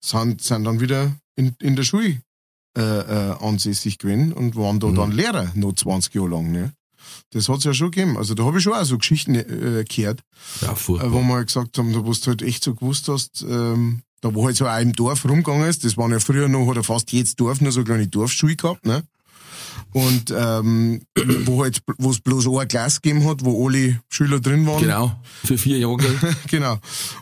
Sind, sind dann wieder in, in der Schule äh, äh, ansässig gewesen und waren da Mhm. dann Lehrer, noch 20 Jahre lang, ne? Das hat's ja schon gegeben. Also da habe ich schon auch so Geschichten äh, gehört, Ja, äh, furchtbar. wo wir halt gesagt haben, da wo du halt echt so gewusst hast, ähm, da wo halt so auch im Dorf rumgegangen ist, das waren ja früher noch, hat ja fast jedes Dorf nur so eine kleine Dorfschule gehabt, ne? Und ähm, wo halt, wo es bloß ein Glas gegeben hat, wo alle Schüler drin waren. Genau, für vier Jahre. genau.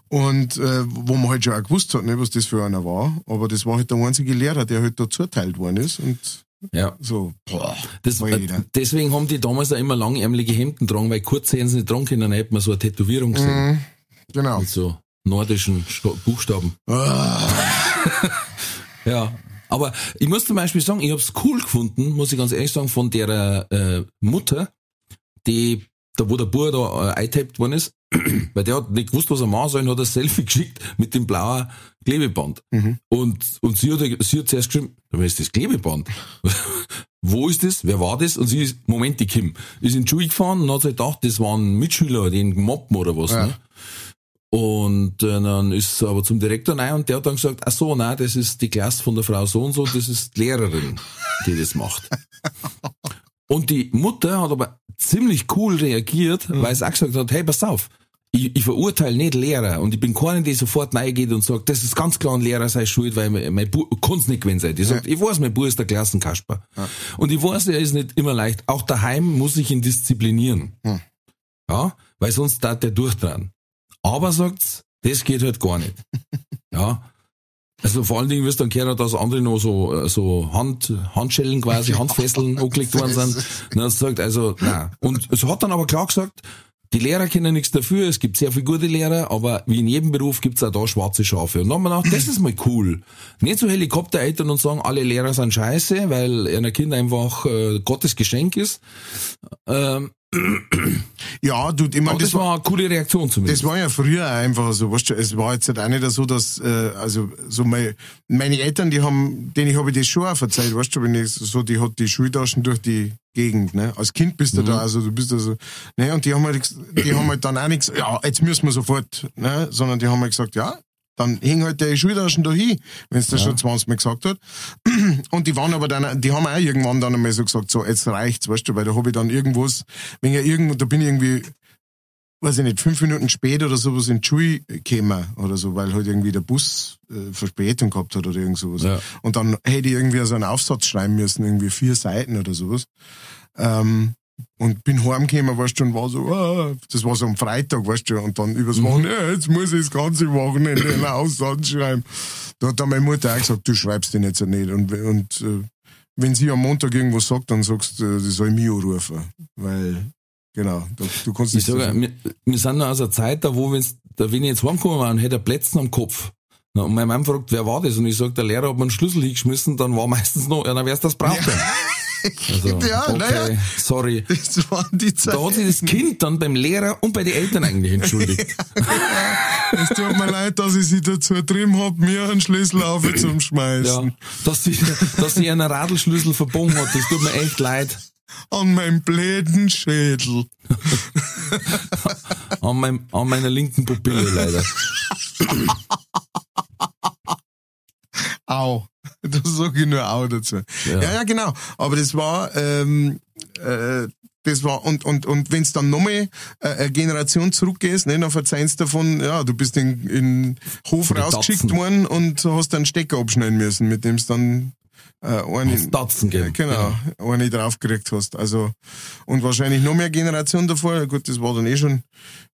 Und äh, wo man halt schon auch gewusst hat, ne, was das für einer war. Aber das war halt der einzige Lehrer, der halt da zuteilt worden ist. Und Ja. so, boah, Das, äh, deswegen haben die damals auch immer langärmelige Hemden getragen, weil kurz hätten sie nicht tragen können, dann hätte man so eine Tätowierung gesehen. Mhm, genau. Mit so nordischen Sta- Buchstaben. Ah, Ja. Aber ich muss zum Beispiel sagen, ich hab's cool gefunden, muss ich ganz ehrlich sagen, von der äh, Mutter, die, da wo der Bub da äh, eingetaped worden ist, weil der hat nicht gewusst, was er machen soll, und hat ein Selfie geschickt mit dem blauen Klebeband. Und, und sie hat, sie hat zuerst geschrieben, wer ist das Klebeband? wo ist das? Wer war das? Und sie ist, Moment, die Kim, ist in die Schule gefahren und hat sich gedacht, das waren Mitschüler, die ihn mobben oder was. Ja. Ne? Und äh, dann ist aber zum Direktor rein und der hat dann gesagt, ach so, nein, das ist die Klasse von der Frau so und so, das ist die Lehrerin, die das macht. Und die Mutter hat aber ziemlich cool reagiert, weil sie auch gesagt hat, hey, pass auf, ich, ich verurteile nicht Lehrer und ich bin keiner, die sofort reingeht und sagt, das ist ganz klar ein Lehrer sei schuld, weil mein, mein Bub kann's nicht gewesen sein. Die sagt, ich weiß, mein Bub ist der Klassenkasper. Und ich weiß, er ist nicht immer leicht. Auch daheim muss ich ihn disziplinieren. Ja, weil sonst darf der durchdrehen. Aber sagt's, das geht halt gar nicht. Ja. Also vor allen Dingen wirst du dann gehört, dass andere noch so, so Hand, Handschellen quasi, Handfesseln angelegt worden sind. Und dann sie gesagt, also, nein. Und es hat dann aber klar gesagt, die Lehrer können nichts dafür, es gibt sehr viele gute Lehrer, aber wie in jedem Beruf gibt's auch da schwarze Schafe. Und dann haben wir gedacht, das ist mal cool. Nicht so Helikoptereltern und sagen, alle Lehrer sind scheiße, weil einer Kind einfach äh, Gottes Geschenk ist. Ähm, ja, du, ich meine, aber das, war eine coole Reaktion zumindest. Das war ja früher einfach so, weißt du, es war jetzt halt auch nicht so, dass, äh, also, so mein, meine Eltern, die haben, denen habe ich das schon auch verzeiht, weißt du, wenn ich so, die hat die Schultaschen durch die Gegend, ne, als Kind bist du da, also, du bist also, ne, und die haben halt, die haben halt dann auch nichts, ja, jetzt müssen wir sofort, ne, sondern die haben halt gesagt, ja, dann hing halt der Schultaschen da hin, wenn es das schon 20 Mal gesagt hat. Und die waren aber dann, die haben auch irgendwann dann einmal so gesagt, so, jetzt reicht's, weißt du, weil da habe ich dann irgendwas, wenn ja irgendwo, da bin ich irgendwie, weiß ich nicht, fünf Minuten später oder sowas in die Schule gekommen oder so, weil halt irgendwie der Bus äh, Verspätung gehabt hat oder irgend sowas. Ja. Und dann hätte ich irgendwie so einen Aufsatz schreiben müssen, irgendwie vier Seiten oder sowas. Ähm, und bin heimgekommen, weißt du, und war so, ah, das war so am Freitag, weißt du, und dann übers Wochenende, ja, jetzt muss ich das ganze Wochenende einen Aussatz schreiben. Da hat dann meine Mutter auch gesagt, du schreibst den jetzt nicht. Und, und äh, wenn sie am Montag irgendwas sagt, dann sagst du, die soll mich anrufen. Weil, genau, du, du kannst Ich nicht sage, so- wir, wir sind noch aus einer Zeit, da wo wenn's, da wenn ich jetzt heimgekommen war und hätte ein Plätzchen am Kopf. Na, und mein Mann fragt, wer war das? Und ich sag, der Lehrer hat mir einen Schlüssel hingeschmissen, dann war meistens noch, ja, dann wär's das braucht. Also, Ja, okay, naja. sorry. Das waren die Zeit. Da hat sich das Kind dann beim Lehrer und bei den Eltern eigentlich entschuldigt. Es tut mir leid, dass ich sie dazu getrieben hab, mir einen Schlüssel auf zum Ja, Schmeißen. dass sie, dass sie einen Radlschlüssel verbogen hat, das tut mir echt leid. An meinem bläden Schädel. An, meinem, an meiner linken Pupille leider. Au. Da sag ich nur Au dazu. Ja. Ja, ja, genau. Aber das war, ähm, äh, das war, und, und, und wenn's dann nochmal äh, eine Generation zurückgehst, ne, dann verzeihst du davon, ja, du bist in, in Hof rausgeschickt worden und hast einen Stecker abschneiden müssen, mit dem's dann äh, Hat's Tatzen gegeben. Genau, eine draufgekriegt hast. Also, und wahrscheinlich noch mehr Generation davor. Gut, das war dann eh schon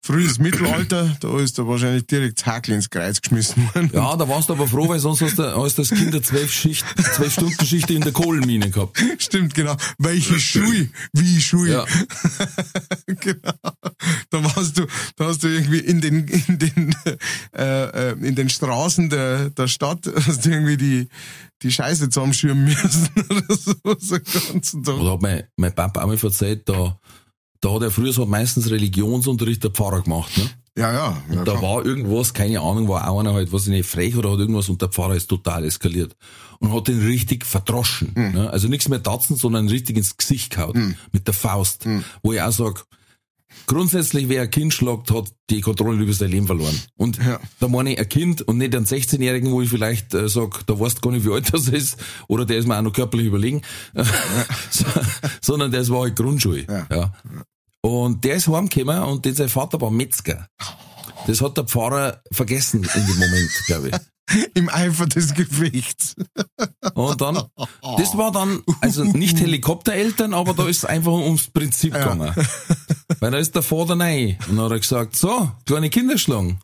frühes Mittelalter. Da ist da wahrscheinlich direkt Hakel ins Kreuz geschmissen worden. Ja, da warst du aber froh, weil sonst hast du hast das Kind eine zwölf Schicht, zwölf Stunden Schicht in der Kohlenmine gehabt. Stimmt, genau. Welche Schuhe? Wie Schuhe? Ja. genau. Da warst du, da hast du irgendwie in den, in den, äh, äh, in den Straßen der, der Stadt hast du irgendwie die, die Scheiße zusammenschirmen müssen oder so, so ganzen Tag. Oder hat mein, mein Papa auch mal erzählt, da, da hat er früher so meistens Religionsunterricht der Pfarrer gemacht, ne? Ja, ja. ja Da klar. war irgendwas, keine Ahnung, war auch einer halt, was ich nicht, frech oder hat irgendwas und der Pfarrer ist total eskaliert. Und hat den richtig verdroschen. Ne? Also nichts mehr tatzen, sondern richtig ins Gesicht gehauen. Mit der Faust. Wo ich auch sag, grundsätzlich, wer ein Kind schlagt, hat die Kontrolle über sein Leben verloren. Und Ja. da meine ich ein Kind und nicht einen 16-Jährigen, wo ich vielleicht äh, sag, da weißt gar nicht, wie alt das ist, oder der ist mir auch noch körperlich überlegen, so, sondern das war halt Grundschule. Ja. Ja. Und der ist heimgekommen und den sein Vater war Metzger. Das hat der Pfarrer vergessen in dem Moment, glaube ich. Im Eifer des Gefechts. Und dann, das war dann, also nicht Helikoptereltern, aber da ist es einfach ums Prinzip gegangen. Weil da ist der Vater rein. Und dann hat er gesagt, so, kleine Kinder schlagen.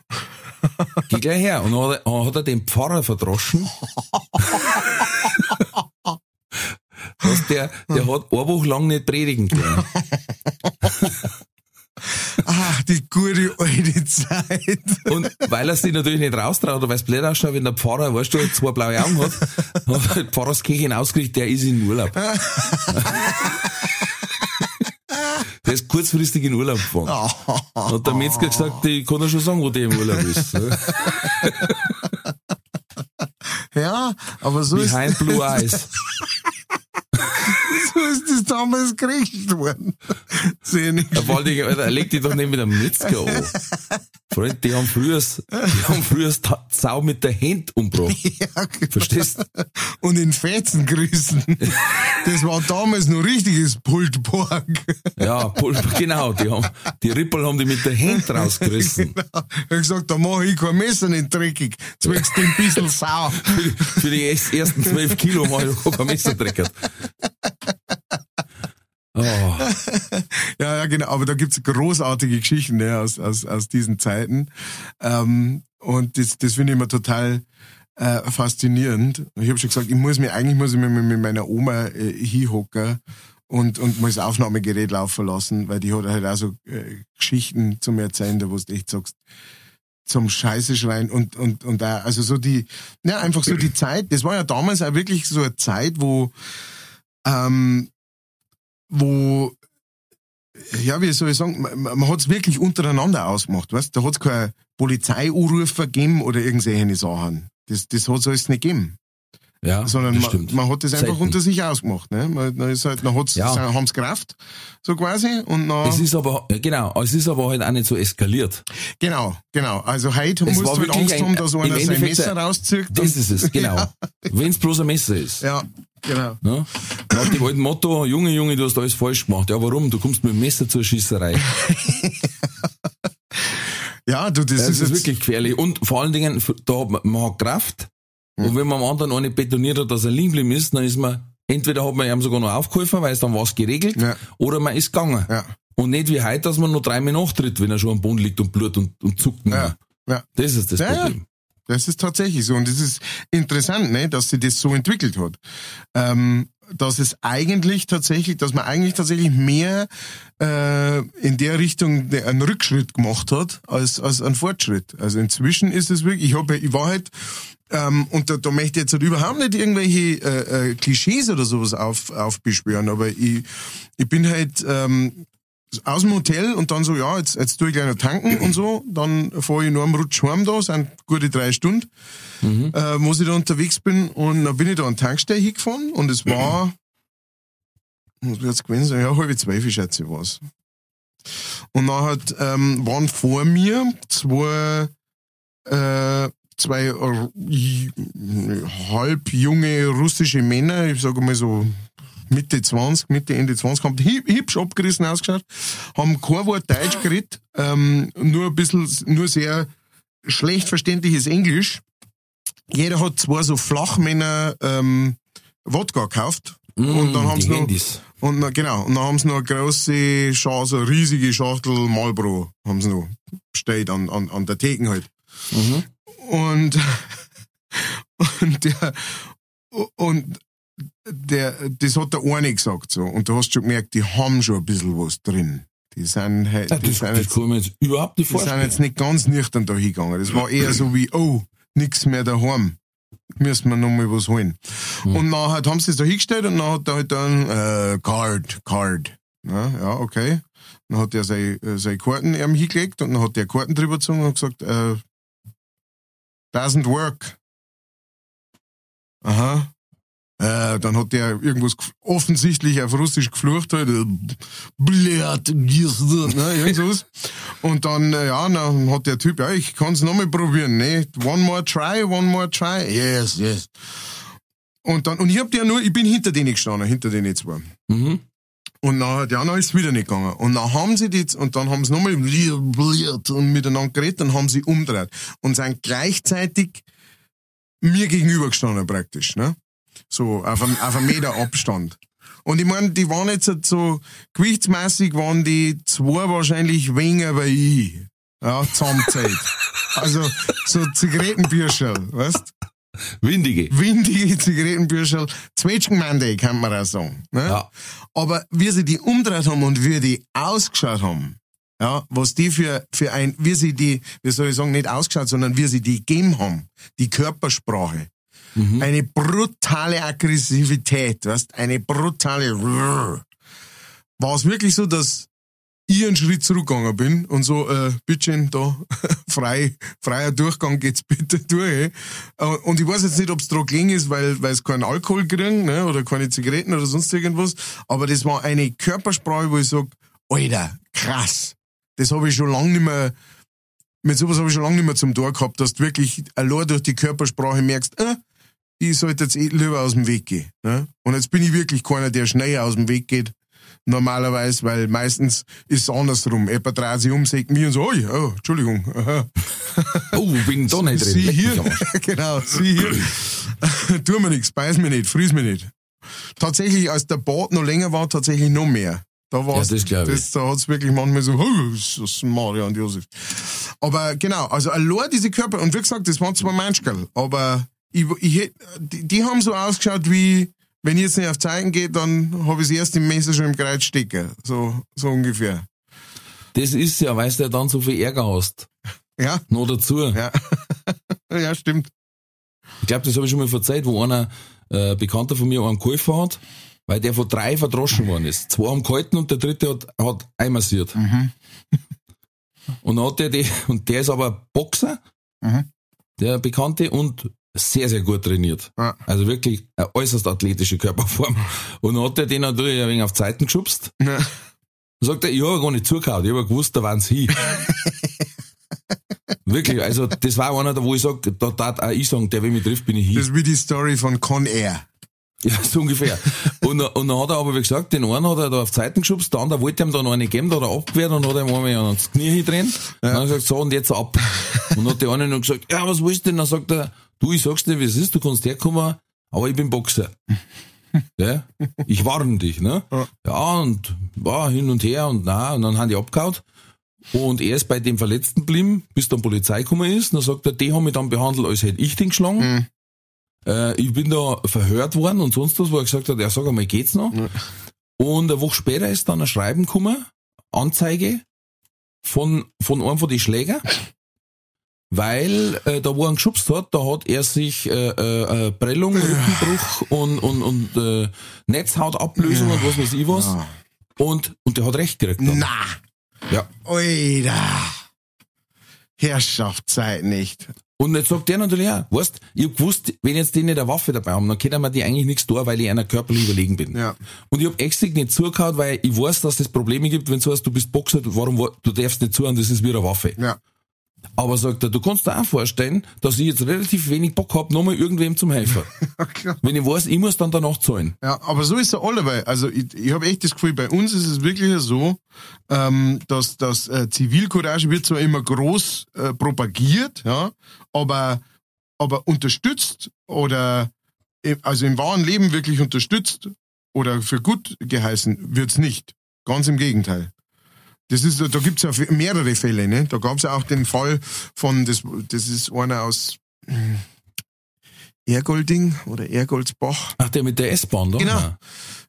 Geh gleich her. Und dann hat er, hat er den Pfarrer verdroschen. Was der, der hat eine Woche lang nicht predigen können. Ach, die gute alte Zeit. Und weil er sich natürlich nicht raustraut, oder weil es blöd ausschaut, wenn der Pfarrer, weißt du, zwei blaue Augen hat, hat der Pfarrerskirche hinausgekriegt, der ist in Urlaub. Der ist kurzfristig in Urlaub gefahren. Hat der Metzger gesagt, ich kann ja schon sagen, wo der im Urlaub ist. Ja, aber so ist, Behind Blue Eyes. so ist das damals gekriegt worden. Sehe nicht. Der Waldiger, Alter, leg dich doch nicht mit einem Metzger an. Freund, die haben früher, die haben früher die Sau mit der Hand umgebracht. Ja, genau. Verstehst? Und in Fetzen grüßen. Das war damals noch richtiges Pultborg. Ja, Pul- genau, die haben, die Rippel haben die mit der Hand rausgerissen. Genau. Er hat gesagt, da mache ich kein Messer nicht dreckig. Jetzt wächst ein bisschen sau. Für die erst- ersten zwölf Kilo mach ich kein Messer dreckert. Oh, Ja, ja, genau. Aber da gibt's großartige Geschichten ne, aus, aus, aus diesen Zeiten. Ähm, und das, das finde ich immer total äh, faszinierend. Ich habe schon gesagt, ich muss mir eigentlich muss ich mich mit, meiner Oma äh, hinhocken und, und mal das Aufnahmegerät laufen lassen, weil die hat halt auch so äh, Geschichten zum Erzählen, da wo du echt sagst, zum Scheiße schreien und, und, und auch, also so die, ja, einfach so die Zeit, das war ja damals auch wirklich so eine Zeit, wo, ähm, wo ja, wie soll ich sagen, man, man hat es wirklich untereinander ausgemacht, weißt Da hat es keine Polizeianrufe gegeben oder irgendwelche Sachen. Das, das hat es alles nicht gegeben. ja, Sondern man, stimmt. man hat das einfach Selten. unter sich ausgemacht. Ne? Man, dann ist halt, dann hat's, Ja. ja. haben's Kraft, so quasi. Und dann, Es ist aber, genau, es ist aber halt auch nicht so eskaliert. genau, genau. Also heute Es musst du halt Angst ein- haben, dass einer sein Messer rauszieht. Das ist es, genau. Ja, Wenn's bloß ein Messer ist. ja genau. Ne? Nach dem alten Motto, Junge, Junge, du hast alles falsch gemacht. Ja, warum? Du kommst mit dem Messer zur Schießerei. Ja, du, das, Das ist, ist wirklich gefährlich. Und vor allen Dingen, da hat man, man hat Kraft. Und wenn man am anderen auch nicht betoniert hat, dass er liegen geblieben ist, dann ist man, entweder hat man ihm sogar noch aufgeholfen, weil es dann was geregelt, Ja. oder man ist gegangen. Ja. Und nicht wie heute, dass man noch dreimal nachtritt, wenn er schon am Boden liegt und blut und, und zuckt. Ja. Ja. Das ist das Ja, ja. Problem. Das ist tatsächlich so. Und das ist interessant, ne, dass sich das so entwickelt hat. Ähm, dass es eigentlich tatsächlich, dass man eigentlich tatsächlich mehr äh, in der Richtung einen Rückschritt gemacht hat, als, als einen Fortschritt. Also inzwischen ist es wirklich, ich, hab, ich war halt, ähm, und da, da möchte ich jetzt halt überhaupt nicht irgendwelche äh, äh, Klischees oder sowas auf, aufbeschwören, aber ich, ich bin halt ähm, aus dem Hotel und dann so, ja, jetzt, jetzt tue ich gleich noch tanken und so. Dann fahre ich nur am Rutsch heim da, sind gute drei Stunden, äh, wo ich da unterwegs bin. Und dann bin ich da an die Tankstelle hingefahren und es war, was wird es gewesen sein? Ja, halbe zwölf, schätze ich was. Und dann hat, ähm, waren vor mir zwei, äh, zwei äh, halb junge russische Männer, ich sage mal so Mitte 20, Mitte, Ende 20, haben hüb- hübsch abgerissen ausgeschaut, haben kein Wort Deutsch geredet, ähm, nur ein bisschen, nur sehr schlecht verständliches Englisch. Jeder hat zwei so Flachmänner ähm, Wodka gekauft. und dann haben Mm, sie noch, Handys. und genau, und dann haben sie noch eine große Chance, eine riesige Schachtel Marlboro, haben sie noch bestellt an, an, an der Theken halt. Mhm. Und, und der, und der, das hat der eine gesagt so. Und du hast schon gemerkt, die haben schon ein bisschen was drin. Die sind halt, Ja, die das, sind das jetzt, kann mir jetzt überhaupt nicht die sind vorstellen. jetzt nicht ganz nüchtern da hingegangen. Das war eher so wie, oh, nix mehr daheim. Müssen wir noch mal was holen. Und dann hat, haben sie es da hingestellt und dann hat er halt dann, äh, Card, Card. Ja, ja, okay. Dann hat er seine, äh, seine Karten ihm hingelegt und dann hat der Karten drüber gezogen und gesagt, äh, doesn't work. Aha. Äh, dann hat der irgendwas offensichtlich auf Russisch geflucht halt. äh, Blöd, ne, irgend sowas. Und dann, äh, ja, dann hat der Typ, ja, ich kann's nochmal probieren, ne? One more try, one more try. Yes, yes. Und dann, und ich hab der nur, ich bin hinter denen gestanden, hinter denen zwei. Mhm. Und nachher, ja, dann ist es wieder nicht gegangen. Und dann haben sie die, und dann haben sie nochmal und miteinander geredet, dann haben sie umgedreht. Und sind gleichzeitig mir gegenüber gestanden praktisch, ne? So, auf einem, auf einem Meter Abstand. Und ich meine, die waren jetzt halt so, gewichtsmäßig waren die zwei wahrscheinlich weniger wie ich. Ja, zusammenzählt. also, so Zigarettenbürscherl, weißt? Windige. windige Zigarettenbürscherl, Zwetschgenmande, kann man auch sagen. Ne? Ja. Aber wie sie die umdreht haben und wie die ausgeschaut haben, ja, was die für, für ein, wie sie die, wie soll ich sagen, nicht ausgeschaut, sondern wie sie die gegeben haben, die Körpersprache. Eine brutale Aggressivität, weißt, eine brutale, war es wirklich so, dass ich einen Schritt zurückgegangen bin und so, äh, bitteschön, da, frei, freier Durchgang geht's bitte durch. Äh, Und ich weiß jetzt nicht, ob's dran gelegen ist, weil, weil es keinen Alkohol kriegen, ne, oder keine Zigaretten oder sonst irgendwas, aber das war eine Körpersprache, wo ich sag, Alter, krass. Das habe ich schon lange nicht mehr, mit sowas habe ich schon lange nicht mehr zum Tor gehabt, dass du wirklich allein durch die Körpersprache merkst, äh, ich sollte jetzt eh lieber aus dem Weg gehen. Ne? Und jetzt bin ich wirklich keiner, der schneller aus dem Weg geht, normalerweise, weil meistens ist es andersrum. Jemand dreht sich um, sagt mich und so, oi, oh, Entschuldigung. Oh, bin da nicht drin. Sie hier, genau, sie hier. tu mir nichts, beiß mir nicht, fries mir nicht. Tatsächlich, als der Bart noch länger war, tatsächlich noch mehr. Da war Ja, das glaub ich. das, da hat's wirklich manchmal so, oh, das ist Maria und Josef. Aber genau, also allein diese Körper, und wie gesagt, das waren zwei Menschkerl, aber ich, ich, die, die haben so ausgeschaut wie, wenn ich jetzt nicht auf Zeigen gehe, dann habe ich das erste Messer schon im Kreuz stecken. So, so ungefähr. Das ist ja, weil du ja dann so viel Ärger hast. Ja, Noch dazu. ja. ja, stimmt. Ich glaube, das habe ich schon mal verzeiht, wo einer äh, Bekannter von mir einen geholfen hat, weil der von drei verdroschen worden ist. Zwei haben gehalten und der dritte hat, hat einmassiert. Und dann hat der die, und der ist aber Boxer, Mhm. der Bekannte, und sehr, sehr gut trainiert. Ja. Also wirklich eine äußerst athletische Körperform. Und dann hat der den natürlich ein wenig auf die Seiten geschubst. Ja. Dann sagt er, ich habe gar nicht zugehauen, ich habe gewusst, da waren sie. Wirklich, also das war einer, da wo ich sag, da tat auch ich sagen, der, wenn mich trifft, bin ich hier. Das ist wie die Story von Con Air. Ja, so ungefähr. Und, dann- und dann hat er aber, wie gesagt, den einen hat er da auf die Seiten geschubst, der andere wollte ihm da noch eine geben, da hat er abgewehrt und hat ihm einmal ans Knie hindrehen. Dann hat er gesagt, so, und jetzt ab. Und dann hat der eine noch gesagt, ja, was willst du denn? Dann sagt er, du, ich sag's dir, wie es ist, du kannst herkommen, aber ich bin Boxer. Ja, ich warne dich, ne? Ja, und war hin und her und na, und dann haben die abgehauen. Und er ist bei dem Verletzten geblieben, bis dann Polizei gekommen ist. Dann sagt er, die haben mich dann behandelt, als hätte ich den geschlagen. Äh, ich bin da verhört worden und sonst was, wo er gesagt hat, ja, sag einmal, geht's noch? Und eine Woche später ist dann ein Schreiben gekommen, Anzeige von, von einem von den Schläger, weil äh, da wo er ihn geschubst hat, da hat er sich äh, äh, äh, Prellung, Rückenbruch und, und, und äh, Netzhautablösung und was weiß ich was. Und, und der hat recht gekriegt. Dann. Na, Ja. oida. Herrschaftszeit nicht. Und jetzt sagt der natürlich auch, weißt, ich hab gewusst, wenn jetzt die nicht eine Waffe dabei haben, dann können wir die eigentlich nichts tun, weil ich einer körperlich überlegen bin. Ja. Und ich hab extra nicht zugehauen, weil ich weiß, dass das Probleme gibt, wenn du sagst, du bist Boxer, warum, wa- du darfst nicht zuhauen, das ist wie eine Waffe. Ja. Aber sagt er, du kannst dir auch vorstellen, dass ich jetzt relativ wenig Bock hab, nochmal irgendwem zum helfen. Okay. wenn ich weiß, ich muss dann danach zahlen. Ja, aber so ist es allebei. Also ich, ich habe echt das Gefühl, bei uns ist es wirklich so, ähm, dass das äh, Zivilcourage wird zwar immer groß äh, propagiert, ja, aber aber unterstützt oder also im wahren Leben wirklich unterstützt oder für gut geheißen wird's nicht. Ganz im Gegenteil. Das ist, da gibt's ja mehrere Fälle, ne? Da gab's ja auch den Fall von, das, das ist einer aus hm, Ergolding oder Ergoldsbach. Ach, der mit der S-Bahn, da? Genau. Ja.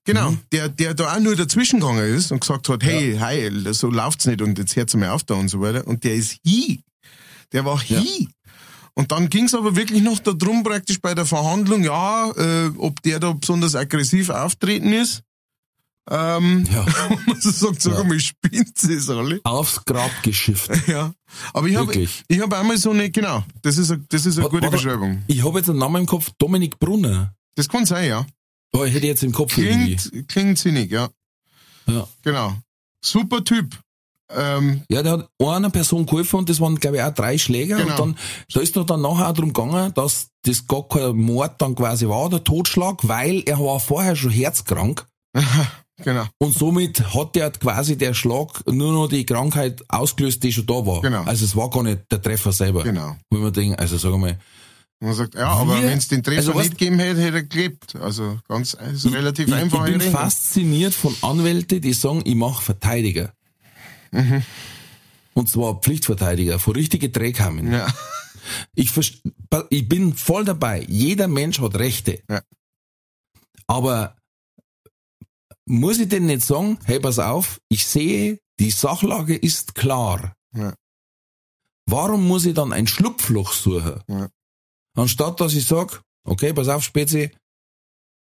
Genau, der, der da auch nur dazwischen gegangen ist und gesagt hat, hey, hey, so läuft's nicht und jetzt hört's mir auf da und so weiter. Und der ist hi. Der war hi. Und dann ging's aber wirklich noch darum, praktisch bei der Verhandlung, ja, äh, ob der da besonders aggressiv auftreten ist. Ähm, Ja. und man sagt, sag Ja. mal, spinnt es alle? Aufs Grab geschifft. Ja. Aber ich habe ich hab einmal so eine, genau, das ist eine, das ist eine Wa- gute Beschreibung. Ich habe jetzt einen Namen im Kopf, Dominik Brunner. Das kann sein, ja. Oh, ich hätte jetzt im Kopf irgendwie. Klingt, klingt sinnig, ja. Ja. Genau. Super Typ. Ähm, Ja, der hat einer Person geholfen und das waren, glaube ich, auch drei Schläger. Genau. Und dann, da ist doch dann nachher auch darum gegangen, dass das gar kein Mord dann quasi war, der Totschlag, weil er war vorher schon herzkrank. genau. Und somit hat der quasi der Schlag nur noch die Krankheit ausgelöst, die schon da war. Genau. Also es war gar nicht der Treffer selber. Genau. Wo man denkt, also sag mal, Und man sagt, ja, aber Wir- wenn es den Treffer also nicht gegeben hätte, hätte er gelebt. Also ganz also relativ ich, einfach. ich bin fasziniert von Anwälten, die sagen, ich mache Verteidiger. Mhm. Und zwar Pflichtverteidiger, von richtige Drehkamen. Ja. Ich, ich bin voll dabei. Jeder Mensch hat Rechte. Ja. Aber muss ich denn nicht sagen, hey, pass auf, ich sehe, die Sachlage ist klar. Ja. Warum muss ich dann ein Schlupfloch suchen? Ja. Anstatt dass ich sag, okay, pass auf, Spezi,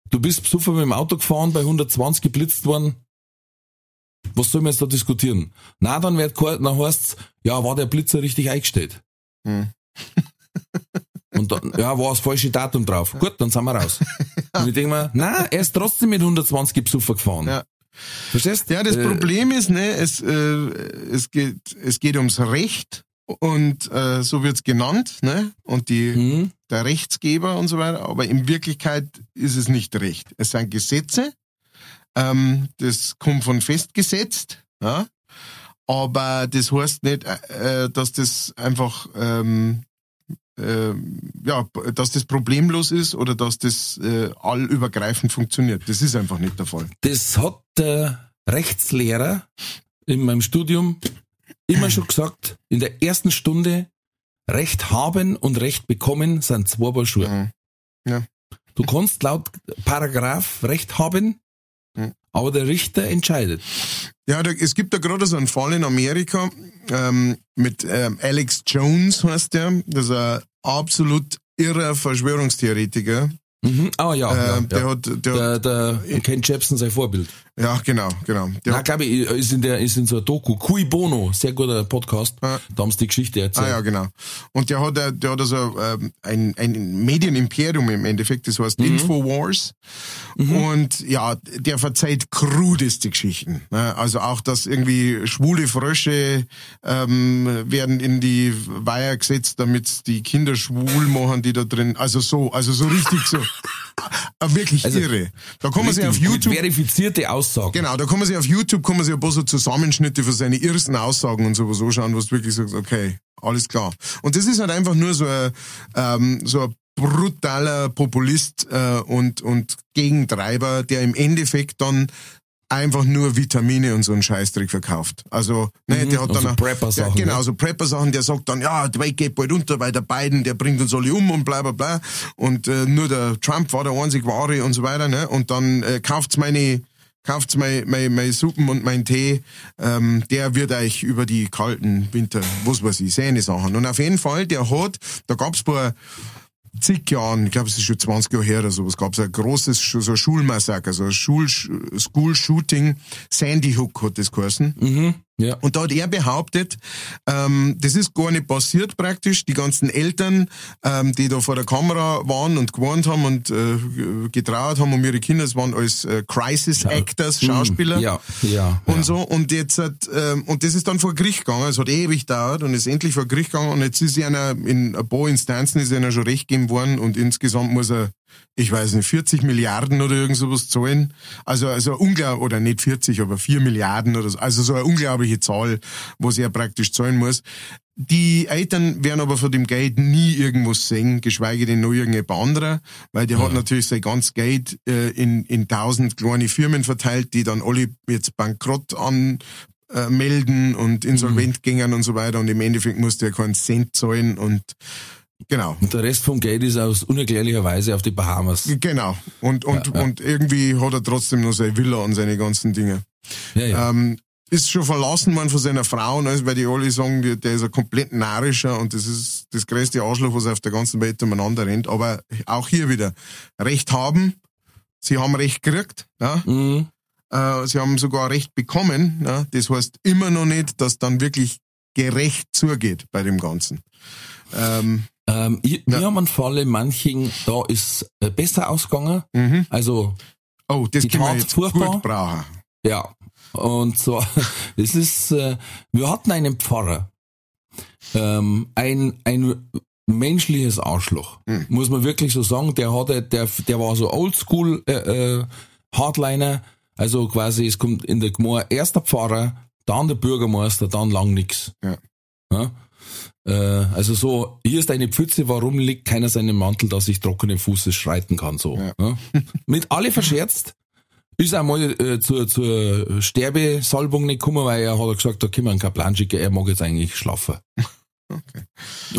du bist besoffen mit dem Auto gefahren, bei 120 geblitzt worden. Was sollen wir jetzt da diskutieren? Na, dann wird dann heißt's, ja, war der Blitzer richtig eingestellt? Hm. Und dann, ja, war das falsche Datum drauf. Gut, dann sind wir raus. Und ich denke mir, na, er ist trotzdem mit 120 besoffen gefahren. Ja. Verstehst? Ja, das Äh, Problem ist, ne, es, äh, es geht, es geht ums Recht und äh, so wird's genannt, ne, und die, Mhm. der Rechtsgeber und so weiter, aber in Wirklichkeit ist es nicht Recht. Es sind Gesetze, ähm, das kommt von festgesetzt, ja, aber das heißt nicht, äh, äh, dass das einfach, ähm, äh, ja, dass das problemlos ist oder dass das äh, allübergreifend funktioniert. Das ist einfach nicht der Fall. Das hat der Rechtslehrer in meinem Studium immer schon gesagt, in der ersten Stunde, Recht haben und Recht bekommen sind zwei Paar Schuhe. Mhm. Ja. Du kannst laut Paragraph Recht haben, Mhm. aber der Richter entscheidet. Ja, da, es gibt da gerade so einen Fall in Amerika ähm, mit ähm, Alex Jones heißt der. Das ist ein absolut irrer Verschwörungstheoretiker. Mhm. Ah ja, ja, Ähm, der ja. hat, der, Der, der Ken Jebsen sein Vorbild. ja genau, genau. Der Na, glaube ich, ist in der, ist in so einer Doku. Cui Bono, sehr guter Podcast. Ja. Da haben sie die Geschichte erzählt. ah ja, genau. Und der hat, äh, der hat also ähm, ein, ein Medienimperium im Endeffekt, das heißt Infowars. Und ja, der verzeiht krudeste Geschichten. Ne? Also auch, dass irgendwie schwule Frösche ähm, werden in die Weiher gesetzt, damit die Kinder schwul machen, die da drin. Also so, also so richtig so. Äh, Wirklich Also, irre. Da kann man sich auf YouTube verifizierte Aussagen. Genau, da kann man sich auf YouTube kann man sich ein paar so Zusammenschnitte von seine irrsten Aussagen und sowas anschauen, was du wirklich sagst, okay, alles klar. Und das ist halt einfach nur so ein, ähm, so ein brutaler Populist äh, und, und Gegentreiber, der im Endeffekt dann einfach nur Vitamine und so einen Scheißdreck verkauft. Also, ne, der hat also dann auch- Prepper-Sachen, genau, ne? so Prepper-Sachen, der sagt dann, ja, die Welt geht bald unter, weil der Biden, der bringt uns alle um und bla bla bla. Und äh, nur der Trump war der einzig wahre und so weiter, ne? Und dann äh, kauft's meine kauft's mein, mein, mein Suppen und mein Tee, ähm, der wird euch über die kalten Winter, was weiß ich, seine Sachen. Und auf jeden Fall, der hat, da gab's vor zig Jahren, ich glaube, es ist schon 20 Jahre her oder sowas, gab's ein großes, so ein Schulmassaker, so ein Schul School-Shooting, Sandy Hook hat das geheißen. Mhm. Ja. Und da hat er behauptet, ähm, das ist gar nicht passiert praktisch. Die ganzen Eltern, ähm, die da vor der Kamera waren und gewarnt haben und äh, getrauert haben um ihre Kinder, das waren als äh, Crisis Actors, Schauspieler. Ja, ja. Und ja. so, und jetzt hat, ähm, und das ist dann vor Gericht gegangen, es hat ewig gedauert und ist endlich vor Gericht gegangen und jetzt ist einer, in ein paar Instanzen ist einer schon recht gegeben worden und insgesamt muss er, ich weiß nicht, 40 Milliarden oder irgend sowas zahlen. Also, also unglaublich, oder nicht 40, aber 4 Milliarden oder so. Also so eine unglaubliche Zahl, was er praktisch zahlen muss. Die Eltern werden aber von dem Geld nie irgendwas sehen, geschweige denn noch irgendjemand anderer, weil der hat natürlich sein ganzes Geld äh, in, in tausend kleine Firmen verteilt, die dann alle jetzt Bankrott an äh, melden und insolvent gingen und so weiter und im Endeffekt musste er keinen Cent zahlen und genau. Und der Rest vom Geld ist aus unerklärlicher Weise auf die Bahamas. Genau. Und, und, Ja, ja. und irgendwie hat er trotzdem noch seine Villa und seine ganzen Dinge. Ja, ja. Ähm, ist schon verlassen worden von seiner Frau, und alles, weil die alle sagen, die- der ist ein komplett narischer und das ist das größte Arschloch, was auf der ganzen Welt umeinander rennt. Aber auch hier wieder, Recht haben, sie haben Recht gekriegt, ja. Mhm. Äh, sie haben sogar Recht bekommen, ja. Das heißt immer noch nicht, dass dann wirklich gerecht zugeht bei dem Ganzen. Ähm, Ähm, ich, Wir haben einen Fall in manchen, da ist äh, besser ausgegangen. Mhm. Also, Oh, das Die können wir Tat jetzt furchtbar. gut brauchen. ja. Und zwar, es ist, äh, wir hatten einen Pfarrer, ähm, ein, ein menschliches Arschloch, Hm. muss man wirklich so sagen. Der hatte, der, der war so oldschool, äh, äh, Hardliner. Also quasi, es kommt in der Gemeinde erst der Pfarrer, dann der Bürgermeister, dann lang nix. Ja. Ja? Äh, also so, hier ist eine Pfütze, warum liegt keiner seinen Mantel, dass ich trockenen Fußes schreiten kann, so. Ja. Ja? Mit alle verscherzt, ist einmal äh, zur, zur Sterbesalbung nicht gekommen, weil er hat gesagt, da können wir einen Kaplan schicken, er mag jetzt eigentlich schlafen.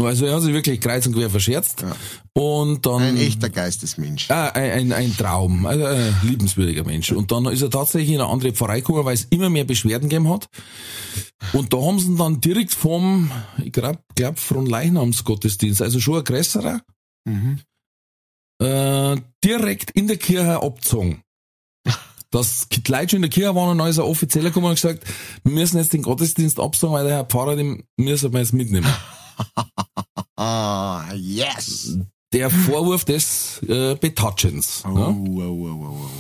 Also er hat sich wirklich kreuz und quer verscherzt. Ja. Und dann Ein echter Geistesmensch. Ah, ein, ein, Traum, also ein liebenswürdiger Mensch. Und dann ist er tatsächlich in eine andere Pfarrei gekommen, weil es immer mehr Beschwerden gegeben hat. Und da haben sie ihn dann direkt vom, ich glaub, glaub vom Leichnamsgottesdienst, also schon ein größerer, Mhm. äh, direkt in der Kirche abgezogen. Dass die Leute schon in der Kirche waren und ein Offizieller gekommen und gesagt, wir müssen jetzt den Gottesdienst absagen, weil der Herr Pfarrer, den müssen wir jetzt mitnehmen. Ah, yes. Der Vorwurf des äh, Betatschens. Oh, ja? oh, oh, oh, oh,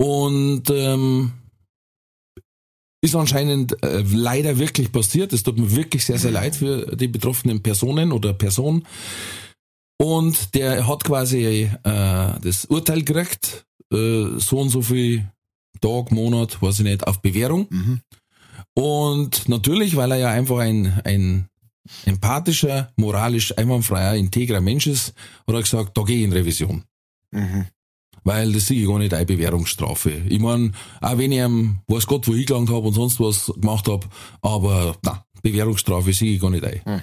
oh. Und ähm, ist anscheinend äh, leider wirklich passiert. Es tut mir wirklich sehr, sehr leid für die betroffenen Personen oder Person. Und der hat quasi äh, das Urteil gekriegt, äh, so und so viel Tag, Monat, weiß ich nicht, auf Bewährung. Mhm. Und natürlich, weil er ja einfach ein, ein empathischer, moralisch einwandfreier, integrer Mensch ist, hat er gesagt, da gehe ich in Revision. Mhm. Weil das sehe ich gar nicht eine Bewährungsstrafe. Ich mein, auch wenn ich ihm, weiß Gott, wo ich gelangt habe und sonst was gemacht habe, aber na, Bewährungsstrafe sehe ich gar nicht ein. Hm.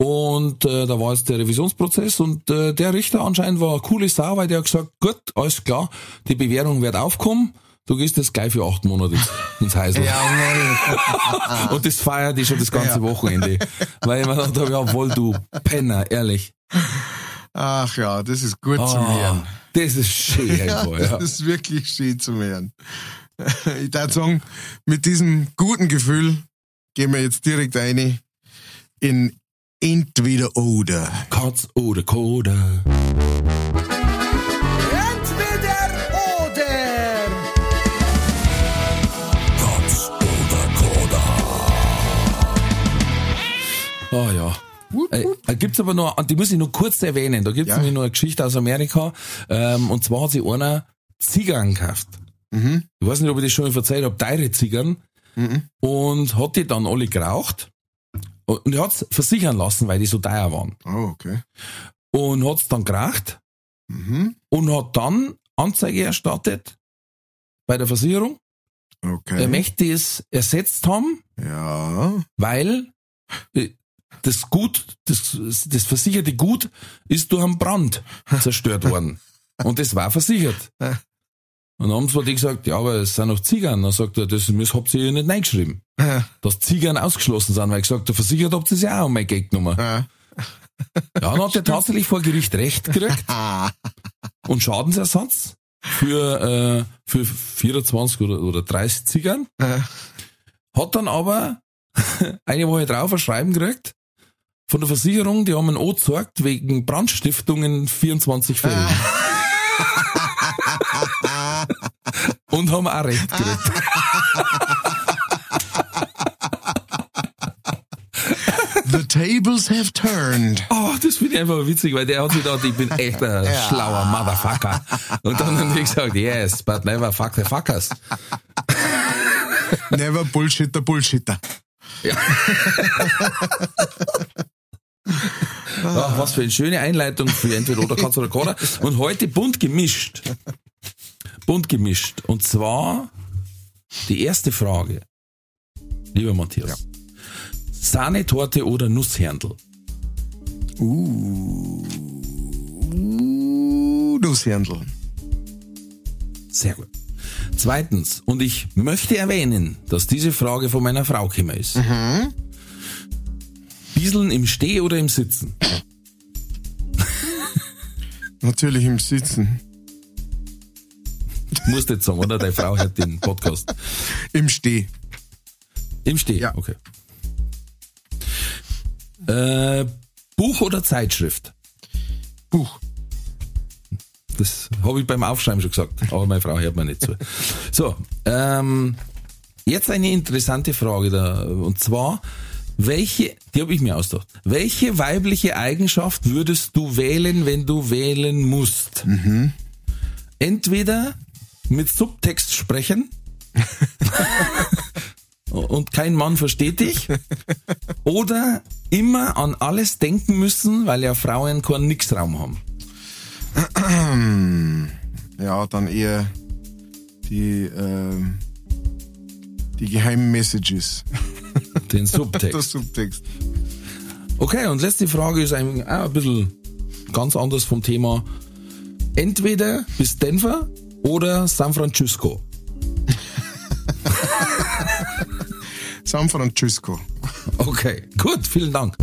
Und äh, da war jetzt der Revisionsprozess und äh, der Richter anscheinend war eine coole Sau, weil der hat gesagt, gut, alles klar, die Bewährung wird aufkommen, du gehst jetzt gleich für acht Monate ins, Häusl. Jawohl. Und das feiert ich schon das ganze Ja. Wochenende. Weil ich mir gedacht habe, jawohl, du Penner, ehrlich. Ach ja, das ist gut zum Ah, Hören. das ist schön Ja, einfach, ja. das ist wirklich schön zum Hören. Ich würde sagen, mit diesem guten Gefühl gehen wir jetzt direkt rein in Entweder oder. Katz oder Koda. Ah ja. Äh, äh, gibt's aber noch, die muss ich nur kurz erwähnen, da gibt's Ja. nämlich noch eine Geschichte aus Amerika, ähm, und zwar hat sich einer Zigarren gekauft. Mhm. Ich weiß nicht, ob ich das schon erzählt habe, teure Zigarren, Mhm. und hat die dann alle geraucht, und er hat's versichern lassen, weil die so teuer waren. Oh, okay. Und hat's dann geraucht, Mhm. und hat dann Anzeige erstattet bei der Versicherung. Okay. Er möchte es ersetzt haben, ja. weil äh, das Gut, das, das versicherte Gut ist durch einen Brand zerstört worden. Und das war versichert. Und dann haben zwar die gesagt, ja, aber es sind noch Ziegern. Dann sagt er, das müsst- habt ihr ja nicht reingeschrieben. Dass Ziegern ausgeschlossen sind, weil ich gesagt, der versichert habt ihr es ja auch um mein Geld genommen. Ja. Ja, dann hat er tatsächlich vor Gericht Recht gekriegt und Schadensersatz für, äh, für 24 oder, oder 30 Ziegern. Ja. Hat dann aber eine Woche drauf ein Schreiben gekriegt von der Versicherung, die haben ihn angezeigt wegen Brandstiftung in 24 Fällen. Und haben auch Recht gekriegt. The tables have turned. Oh, das finde ich einfach witzig, weil der hat sich gedacht, ich bin echt ein schlauer Motherfucker. Und dann haben die gesagt, yes, but never fuck the fuckers. Never Bullshitter, Bullshitter. Ach, was für eine schöne Einleitung für entweder oder Katz oder Koda. Und heute bunt gemischt. Bunt gemischt. Und zwar die erste Frage. Lieber Matthias. Sahnetorte oder Nusshärndl? Uh, Nusshändel. Sehr gut. Zweitens, und ich möchte erwähnen, dass diese Frage von meiner Frau gekommen ist. Bieseln im Steh oder im Sitzen? Natürlich im Sitzen. Musst jetzt sagen, oder? Deine Frau hört den Podcast. Im Steh. Im Steh, Ja. okay. Äh, Buch oder Zeitschrift? Buch. Das habe ich beim Aufschreiben schon gesagt, aber meine Frau hört mir nicht zu. So, ähm, jetzt eine interessante Frage da, und zwar, welche, die habe ich mir ausgedacht, welche weibliche Eigenschaft würdest du wählen, wenn du wählen musst? Entweder mit Subtext sprechen und kein Mann versteht dich oder immer an alles denken müssen, weil ja Frauen keinen Nixraum haben. Ja, dann eher die, ähm, die geheimen Messages. Den Der Subtext. Subtext. Okay, und letzte Frage ist ein, ein bisschen ganz anders vom Thema. Entweder bis Denver oder San Francisco. San Francisco. Okay, gut, vielen Dank.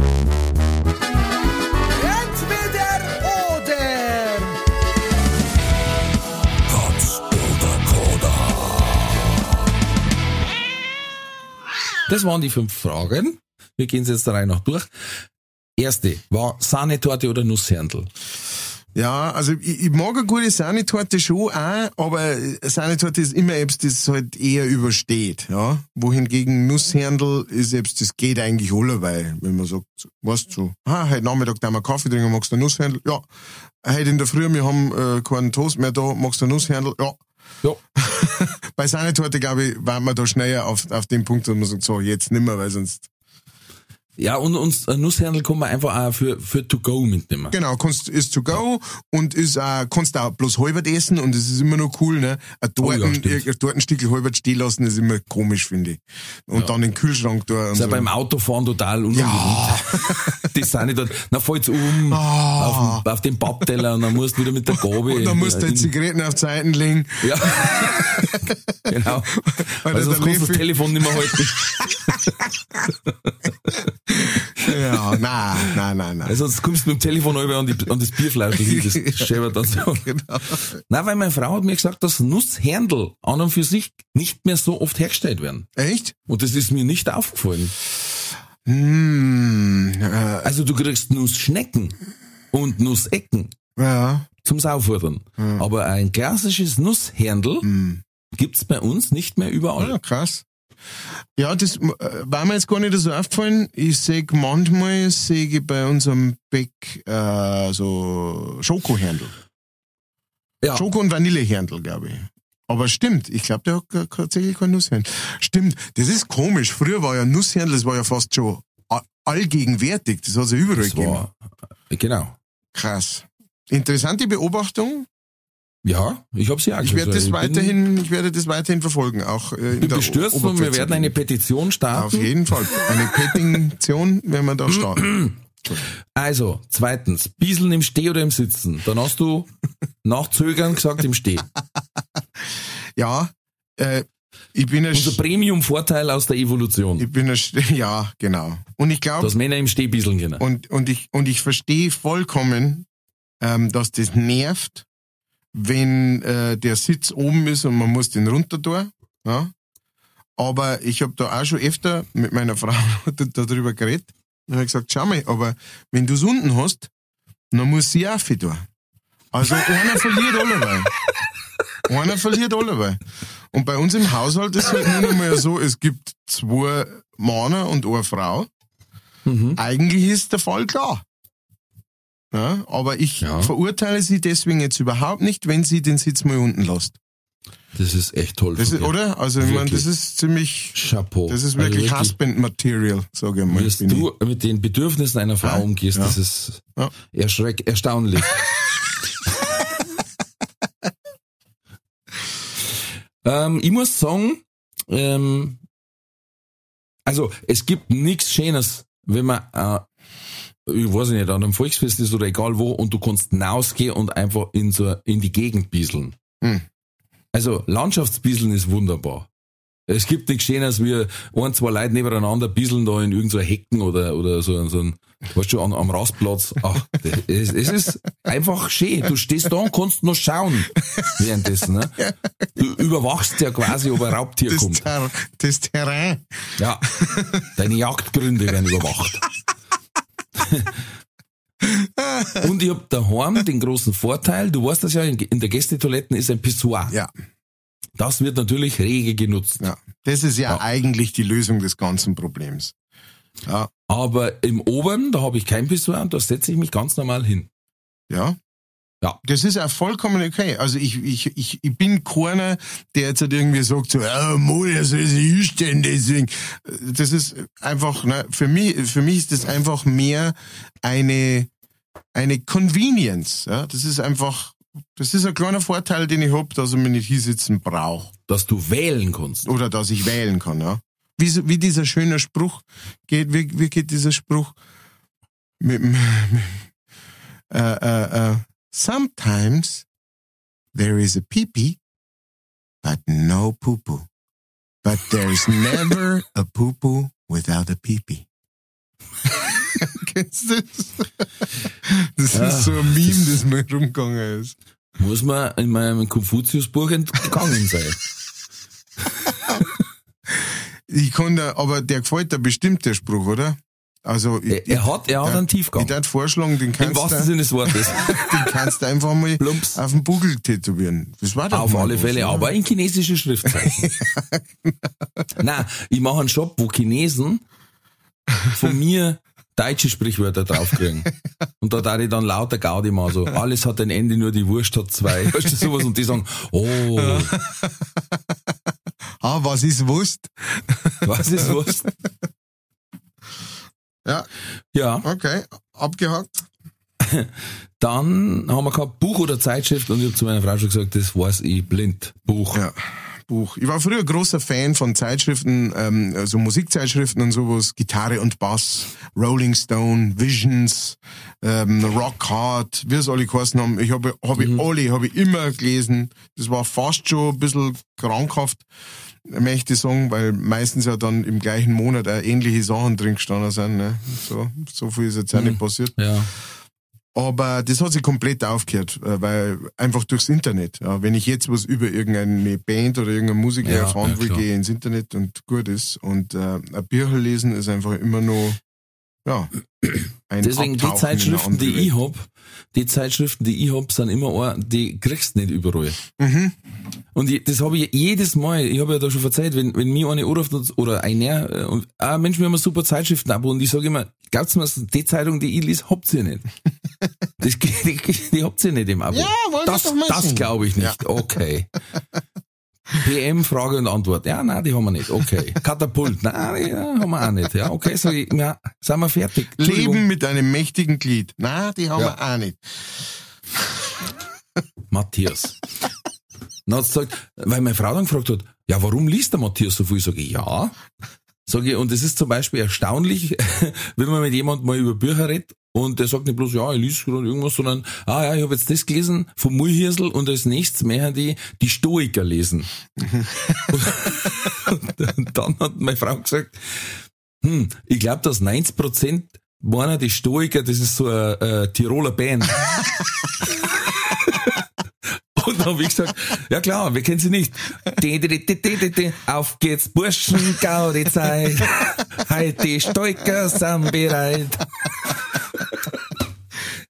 Das waren die fünf Fragen. Wir gehen sie jetzt der Reihe nach durch. Erste war Sahnetorte oder Nusshärndl. Ja, also ich, ich mag eine gute Sahnetorte schon auch, aber Sahnetorte ist immer etwas, das halt eher übersteht, ja. Wohingegen Nusshärndl ist etwas, das geht eigentlich allerweil, wenn man sagt, weißt du, ah, heute Nachmittag da wir Kaffee trinken, magst du einen Nusshärndl? Ja. Heute in der Früh, wir haben äh, keinen Toast mehr da, magst du einen Nusshärndl? Ja. Ja. Bei Sahnetorte, glaube ich, waren wir da schneller auf, auf dem Punkt, wo man sagt, so, jetzt nimmer, weil sonst Ja, und uns ein Nusshärndl kann man einfach auch für, für to go mitnehmen. Genau, kannst, ist to go und ist auch, kannst auch bloß halbert essen und das ist immer noch cool, ne? Ein Oh ja, Torten, stimmt. ein Tortenstückel halbert stehen lassen ist immer komisch, finde ich. Und dann in den Kühlschrank da ist ja so. beim Autofahren total unangenehm. Die sind nicht dort, dann fällt's um auf, den- auf den Pappteller und dann musst du wieder mit der Gabel. Und dann musst du die Zigaretten auf die Seiten legen. Ja. genau. Weil der sonst kannst du das Telefon nicht mehr halten. Ja, nein, nein, nein, nein. Weil sonst kommst du mit dem Telefon rüber an, die, an das Bierfleischl hin, das schäbert dann so. Genau. Nein, weil meine Frau hat mir gesagt, dass Nusshärndl an und für sich nicht mehr so oft hergestellt werden. Echt? Und das ist mir nicht aufgefallen. Hm, äh, Also du kriegst Nussschnecken und Nussecken ja. zum Saufordern. Aber ein klassisches Nusshärndl gibt's bei uns nicht mehr überall. Ja, krass. Ja, das äh, war mir jetzt gar nicht so aufgefallen. Ich sehe manchmal sehe ich bei unserem Bäck äh, so Schokohändel. Ja. Schoko- und Vanillehändel, glaube ich. Aber stimmt, ich glaube, der hat tatsächlich kein Nusshändel. Stimmt, das ist komisch. Früher war ja Nusshändel, das war ja fast schon allgegenwärtig. Das hat es ja überall Das gegeben. war, genau. Krass. Interessante Beobachtung. Ja, ich habe sie auch Ich werde das weiterhin, ich werde das weiterhin verfolgen, auch äh, in der bestürzt und wir werden eine. Petition Auf starten. jeden Fall. Eine Petition werden wir da starten. Also, zweitens, Bieseln im Steh oder im Sitzen. Dann hast du nach Zögern gesagt im Steh. Ja, äh, ich bin ein, Unser Premium-Vorteil aus der Evolution, ich bin ein, ja, genau. Und ich glaube, dass Männer im Steh bieseln können. und, und ich, und ich verstehe vollkommen, ähm, dass das nervt, wenn äh, der Sitz oben ist und man muss den runter tun. Ja? Aber ich habe da auch schon öfter mit meiner Frau darüber geredet. Und habe gesagt, schau mal, aber wenn du es unten hast, dann muss sie auch viel tun. Also einer verliert allerweil. Einer verliert allerweil. Und bei uns im Haushalt ist halt nur noch mal so, es gibt zwei Männer und eine Frau. Mhm. Eigentlich ist der Fall klar. Ja, aber ich Ja. verurteile sie deswegen jetzt überhaupt nicht, wenn sie den Sitz mal unten lässt. Das ist echt toll. Das ist, oder? Also ich meine, Wirklich. das ist ziemlich, Chapeau. das ist wirklich, also Husband-Material, sage ich mal. Wie bin du mit den Bedürfnissen einer Frau Ja, umgehst, das ist Ja. erschreck, erstaunlich. ähm, ich muss sagen, ähm, also es gibt nichts Schönes, wenn man, äh, ich weiß nicht, an einem Volksfest ist oder egal wo, und du kannst hinausgehen und einfach in so in die Gegend bieseln. Hm. Also Landschaftsbieseln ist wunderbar. Es gibt nichts Schönes wie ein, zwei Leute nebeneinander bieseln da in irgendeiner Hecken oder, oder so, so ein, weißt du, am, am Rastplatz. Ach, es, es ist einfach schön. Du stehst da und kannst noch schauen währenddessen. Ne? Du überwachst ja quasi, ob ein Raubtier das, kommt. Ter das Terrain. Ja. Deine Jagdgründe werden überwacht. Und ich hab daheim den großen Vorteil, du weißt das ja, in in der Gästetoiletten ist ein Pissoir. Ja, Das wird natürlich rege genutzt. ja. Das ist ja, Ja. eigentlich die Lösung des ganzen Problems. Ja, Aber im Oberen, da habe ich kein Pissoir und da setze ich mich ganz normal hin. ja. Ja. Das ist ja vollkommen okay. Also ich, ich, ich, ich bin keiner, der jetzt halt irgendwie sagt so, ja, Mo, er soll sich hinstellen, deswegen. Das ist einfach, ne, für mich, für mich ist das einfach mehr eine, eine Convenience. Ja? Das ist einfach, das ist ein kleiner Vorteil, den ich hab, dass ich mich nicht hinsitzen brauche. Dass du wählen kannst. Oder dass ich wählen kann, ja. Wie, wie dieser schöne Spruch geht, wie, wie geht dieser Spruch? Mit, mit, äh, äh, äh, sometimes there is a pee-pee, but no poo-poo. But there's never a poo-poo without a pee-pee. Kennst du das? Das Ja, ist so ein Meme, das mir rumgegangen ist. Muss man in meinem Konfuzius-Buch entgangen sein. Ich kann da, aber der gefällt dir bestimmt, der Spruch, oder? Also, ich, Er, er hat, er hat einen ich Tiefgang. würde vorschlagen, den Im kannst, wahrsten du, Sinne des Wortes. den kannst du einfach mal Plumps. auf den Bugel tätowieren. Das war doch Auf alle Fälle, aber in chinesische Schriftzeichen. Nein, ich mache einen Shop, wo Chinesen von mir deutsche Sprichwörter draufkriegen. Und da da ich dann lauter Gaudi mal so, alles hat ein Ende, nur die Wurst hat zwei. Weißt du, sowas? Und die sagen, oh, Ah, was ist Wurst? was ist Wurst? Ja, Ja, okay, abgehakt. dann haben wir gehabt Buch oder Zeitschrift und ich habe zu meiner Frau schon gesagt, das weiß ich blind. Buch. Ja, Buch. Ich war früher großer Fan von Zeitschriften, ähm, also Musikzeitschriften und sowas, Gitarre und Bass, Rolling Stone, Visions, ähm, Rock Hard, wie es alle geheißen haben. Ich habe hab ich alle, habe ich immer gelesen. Das war fast schon ein bisschen krankhaft, möchte sagen, weil meistens ja dann im gleichen Monat auch ähnliche Sachen drin gestanden sind. Ne? So, so viel ist jetzt auch nicht passiert. Ja. Aber das hat sich komplett aufgehört, äh, weil einfach durchs Internet. Ja, wenn ich jetzt was über irgendeine Band oder irgendeinen Musiker Ja, erfahren ja, will, gehe ich ins Internet und gut ist. Und äh, ein Bücher lesen ist einfach immer noch ja, Deswegen die Zeitschriften, die ich hab, die Zeitschriften, die ich hab, sind immer, ein, die kriegst du nicht überall. Mhm. Und ich, das habe ich jedes Mal, ich habe ja da schon verzeiht, wenn, wenn mir eine anruft oder einer, äh, und, ah Mensch, wir haben ein super Zeitschriftenabo und ich sage immer, glaubt's mir, die Zeitung, die ich lese, habt ihr nicht. Das, die, die habt ihr nicht im Abo. Ja, das, das glaube ich nicht. Okay. PM, Frage und Antwort. Ja, nein, die haben wir nicht. Okay. Katapult. Nein, die haben wir auch nicht. Ja, okay, ich, ja, sind wir fertig. Leben mit einem mächtigen Glied. Na, die haben Ja. wir auch nicht. Matthias. Dann hat's gesagt, weil meine Frau dann gefragt hat, ja, warum liest der Matthias so viel? Sag ich, ja. Sag ich, und es ist zum Beispiel erstaunlich, wenn man mit jemandem mal über Bücher redet und der sagt nicht bloß, ja, ich lese gerade irgendwas, sondern, ah ja, ich habe jetzt das gelesen vom Mulhirsel und als nächstes mehr die, die Stoiker lesen. und, und dann hat meine Frau gesagt, hm, ich glaube, dass 90 Prozent meiner die Stoiker, das ist so eine, eine Tiroler Band. Und dann habe ich gesagt, ja klar, wir kennen sie nicht. Auf geht's, Burschen, Gaudi Zeit. Heute die Stoiker sind bereit.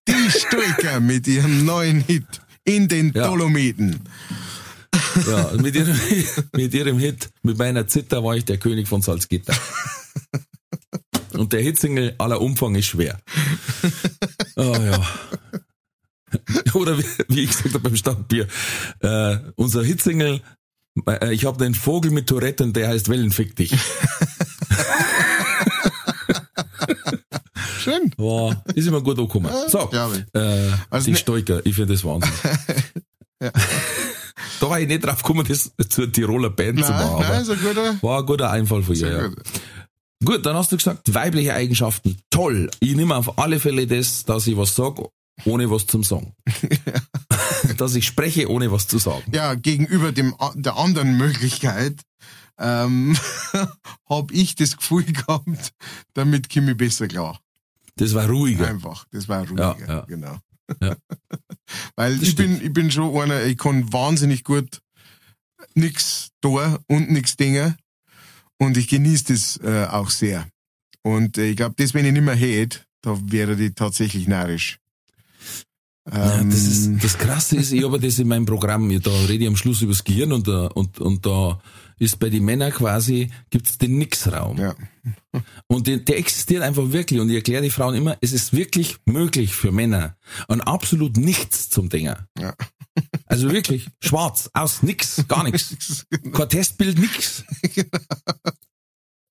Die Stoiker mit ihrem neuen Hit in den Ja. Dolomiten. Ja, mit ihrem, mit ihrem Hit, mit meiner Zither war ich der König von Salzgitter. Und der Hitsingle aller Umfang ist schwer. Oh ja. Oder wie, wie ich gesagt habe beim Stadtbier, äh, unser Hitsingle, äh, ich habe den Vogel mit Tourette und der heißt Wellenfick dich. Schön. War, ist immer gut angekommen. So, ich. äh, Also die ne- Stoiker, ich finde das Wahnsinn. Da war ich nicht drauf gekommen, das zur Tiroler Band zu Nein, machen. aber nein, ist ein guter. war ein guter Einfall von ihr, ja. gut. Gut, dann hast du gesagt, weibliche Eigenschaften, toll. Ich nehme auf alle Fälle das, dass ich was sag, ohne was zum Sagen. dass ich spreche, ohne was zu sagen. ja, gegenüber dem, der anderen Möglichkeit, ähm, habe ich das Gefühl gehabt, damit ich besser klar. Das war ruhiger. Einfach. Das war ruhiger, Ja, ja. genau. Ja. Weil Das ich bin, ich bin schon einer, ich kann wahnsinnig gut nix da und nix Dinge. Und ich genieße das äh, auch sehr. Und äh, ich glaube, das, wenn ich nicht mehr hätte, da wäre die tatsächlich narrisch. Ja, Ähm, das, ist, das Krasse ist, ich habe das in meinem Programm, da rede ich am Schluss über das Gehirn und da, und, und da ist bei den Männern quasi, gibt's den Nix-Raum. ja. Und der, der existiert einfach wirklich. Und ich erkläre die Frauen immer, es ist wirklich möglich für Männer an absolut nichts zum Dinger. Ja. Also wirklich, schwarz, aus, nix, gar nichts. Kein Testbild, nix.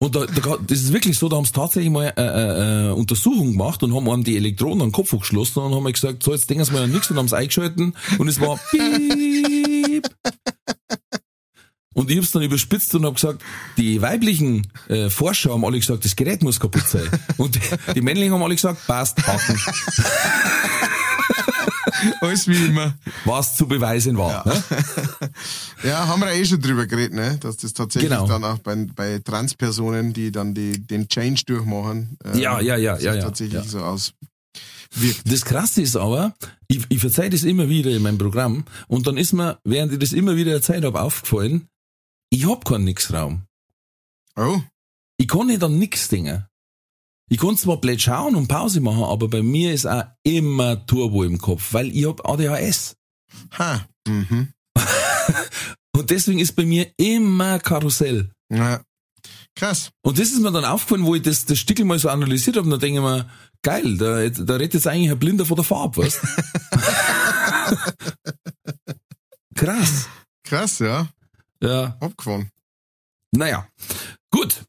Und da, da, das ist wirklich so, da haben sie tatsächlich mal äh, äh, äh, Untersuchung gemacht und haben einem die Elektroden an den Kopf geschlossen und haben gesagt, so jetzt denken sie mal an nichts und haben es eingeschalten und es war piep. Und ich hab's dann überspitzt und hab gesagt, die weiblichen äh, Forscher haben alle gesagt, das Gerät muss kaputt sein. Und die, die männlichen haben alle gesagt, passt, Haken, Alles wie immer. was zu beweisen war. Ne? Ja, haben wir eh schon drüber geredet, ne? dass das tatsächlich Genau. dann auch bei, bei Transpersonen, die dann die, den Change durchmachen, ähm, Ja, ja, ja, ja, ja, tatsächlich ja. so auswirkt. Das Krasse ist aber, ich, ich verzeih das immer wieder in meinem Programm und dann ist mir, während ich das immer wieder erzählt habe, aufgefallen, ich hab keinen Nix-Raum. Oh, Ich kann nicht an nix denken. Ich kann zwar blöd schauen und Pause machen, aber bei mir ist auch immer Turbo im Kopf, weil ich hab ADHS. ha. Mhm. Und deswegen ist bei mir immer Karussell. Ja. Krass. Und das ist mir dann aufgefallen, wo ich das, das Stickel mal so analysiert habe, und dann denke ich mir, geil, da, da redet jetzt eigentlich ein Blinder von der Farbe, weißt Krass. Krass, ja. Ja. Abgefahren. Naja, gut.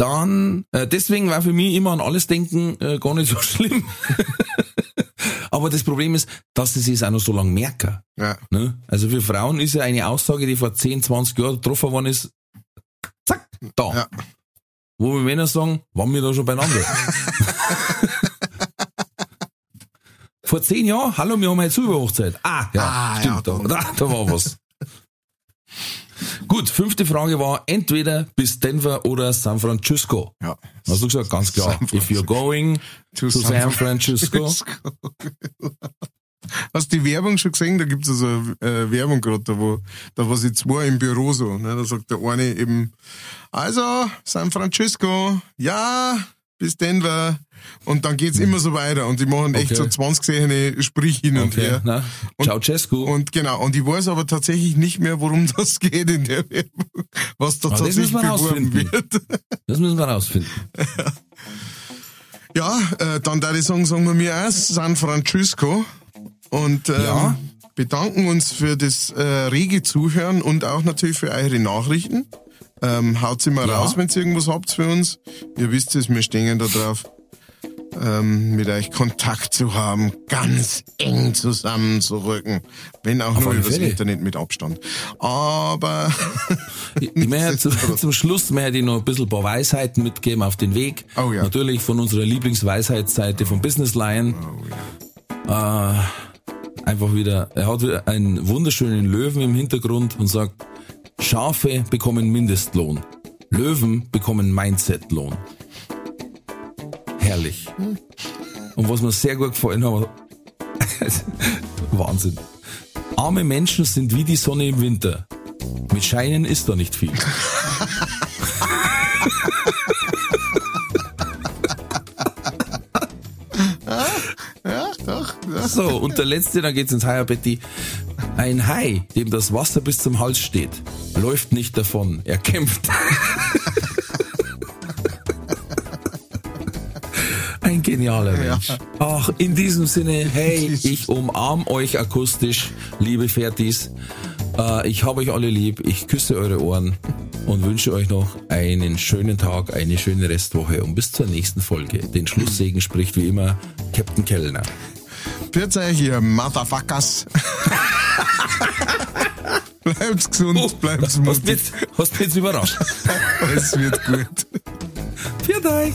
Dann, äh, deswegen war für mich immer an alles denken äh, gar nicht so schlimm. Aber das Problem ist, dass sie es auch noch so lange merken. Ja. Ne? Also für Frauen ist ja eine Aussage, die vor 10, 20 Jahren getroffen worden ist, zack, da. Ja. Wo wir Männer sagen, waren wir da schon beieinander. vor 10 Jahren, hallo, wir haben heute Silberhochzeit. Ah, ja, Ah, stimmt, ja, da, da war was. Gut, fünfte Frage war entweder bis Denver oder San Francisco. Ja. Hast du gesagt, ganz klar. San If you're going To to San Francisco. Hast du die Werbung schon gesehen? Da gibt's also äh, Werbung gerade, da wo, da war sie zwei im Büro so. Ne? Da sagt der eine eben, also San Francisco, ja, bis Denver. Und dann geht's immer so weiter. Und die machen echt Okay. so 20 gesehene Sprich hin und Okay, her. na, Ceausescu. Und genau, und ich weiß aber tatsächlich nicht mehr, worum das geht in der Werbung, was da das tatsächlich beworben wird. Das müssen wir rausfinden. Ja, äh, dann da ich sagen, sagen wir mir erst San Francisco und ähm, Ja. bedanken uns für das äh, rege Zuhören und auch natürlich für eure Nachrichten. Ähm, haut sie mal Ja. raus, wenn ihr irgendwas habt für uns. Ihr wisst es, wir stehen da drauf, ähm, mit euch Kontakt zu haben, ganz eng zusammenzurücken, wenn auch nur alle übers. Internet mit Abstand. Aber Ich, ich möchte zu, zum Schluss möchte ich noch ein bisschen ein paar Weisheiten mitgeben auf den Weg. Oh ja. Natürlich von unserer Lieblingsweisheitsseite vom Business Lion. äh, einfach wieder, er hat einen wunderschönen Löwen im Hintergrund und sagt, Schafe bekommen Mindestlohn. Löwen bekommen Mindset-Lohn. Herrlich. Und was mir sehr gut gefallen hat, Wahnsinn. Arme Menschen sind wie die Sonne im Winter. Mit Scheinen ist da nicht viel. So, und der letzte, dann geht's ins Higher-Betty. Ein Hai, dem das Wasser bis zum Hals steht, läuft nicht davon, er kämpft. Ein genialer Mensch. Ach, in diesem Sinne, hey, ich umarm euch akustisch, liebe Fertis. Äh, ich habe euch alle lieb, ich küsse eure Ohren und wünsche euch noch einen schönen Tag, eine schöne Restwoche und bis zur nächsten Folge. Den Schlusssegen spricht wie immer Captain Kellner. Pfiat euch, ihr Motherfuckers. bleibt's gesund, Hast mich mutig. jetzt, hast mich jetzt überrascht. Es wird gut. Viert euch!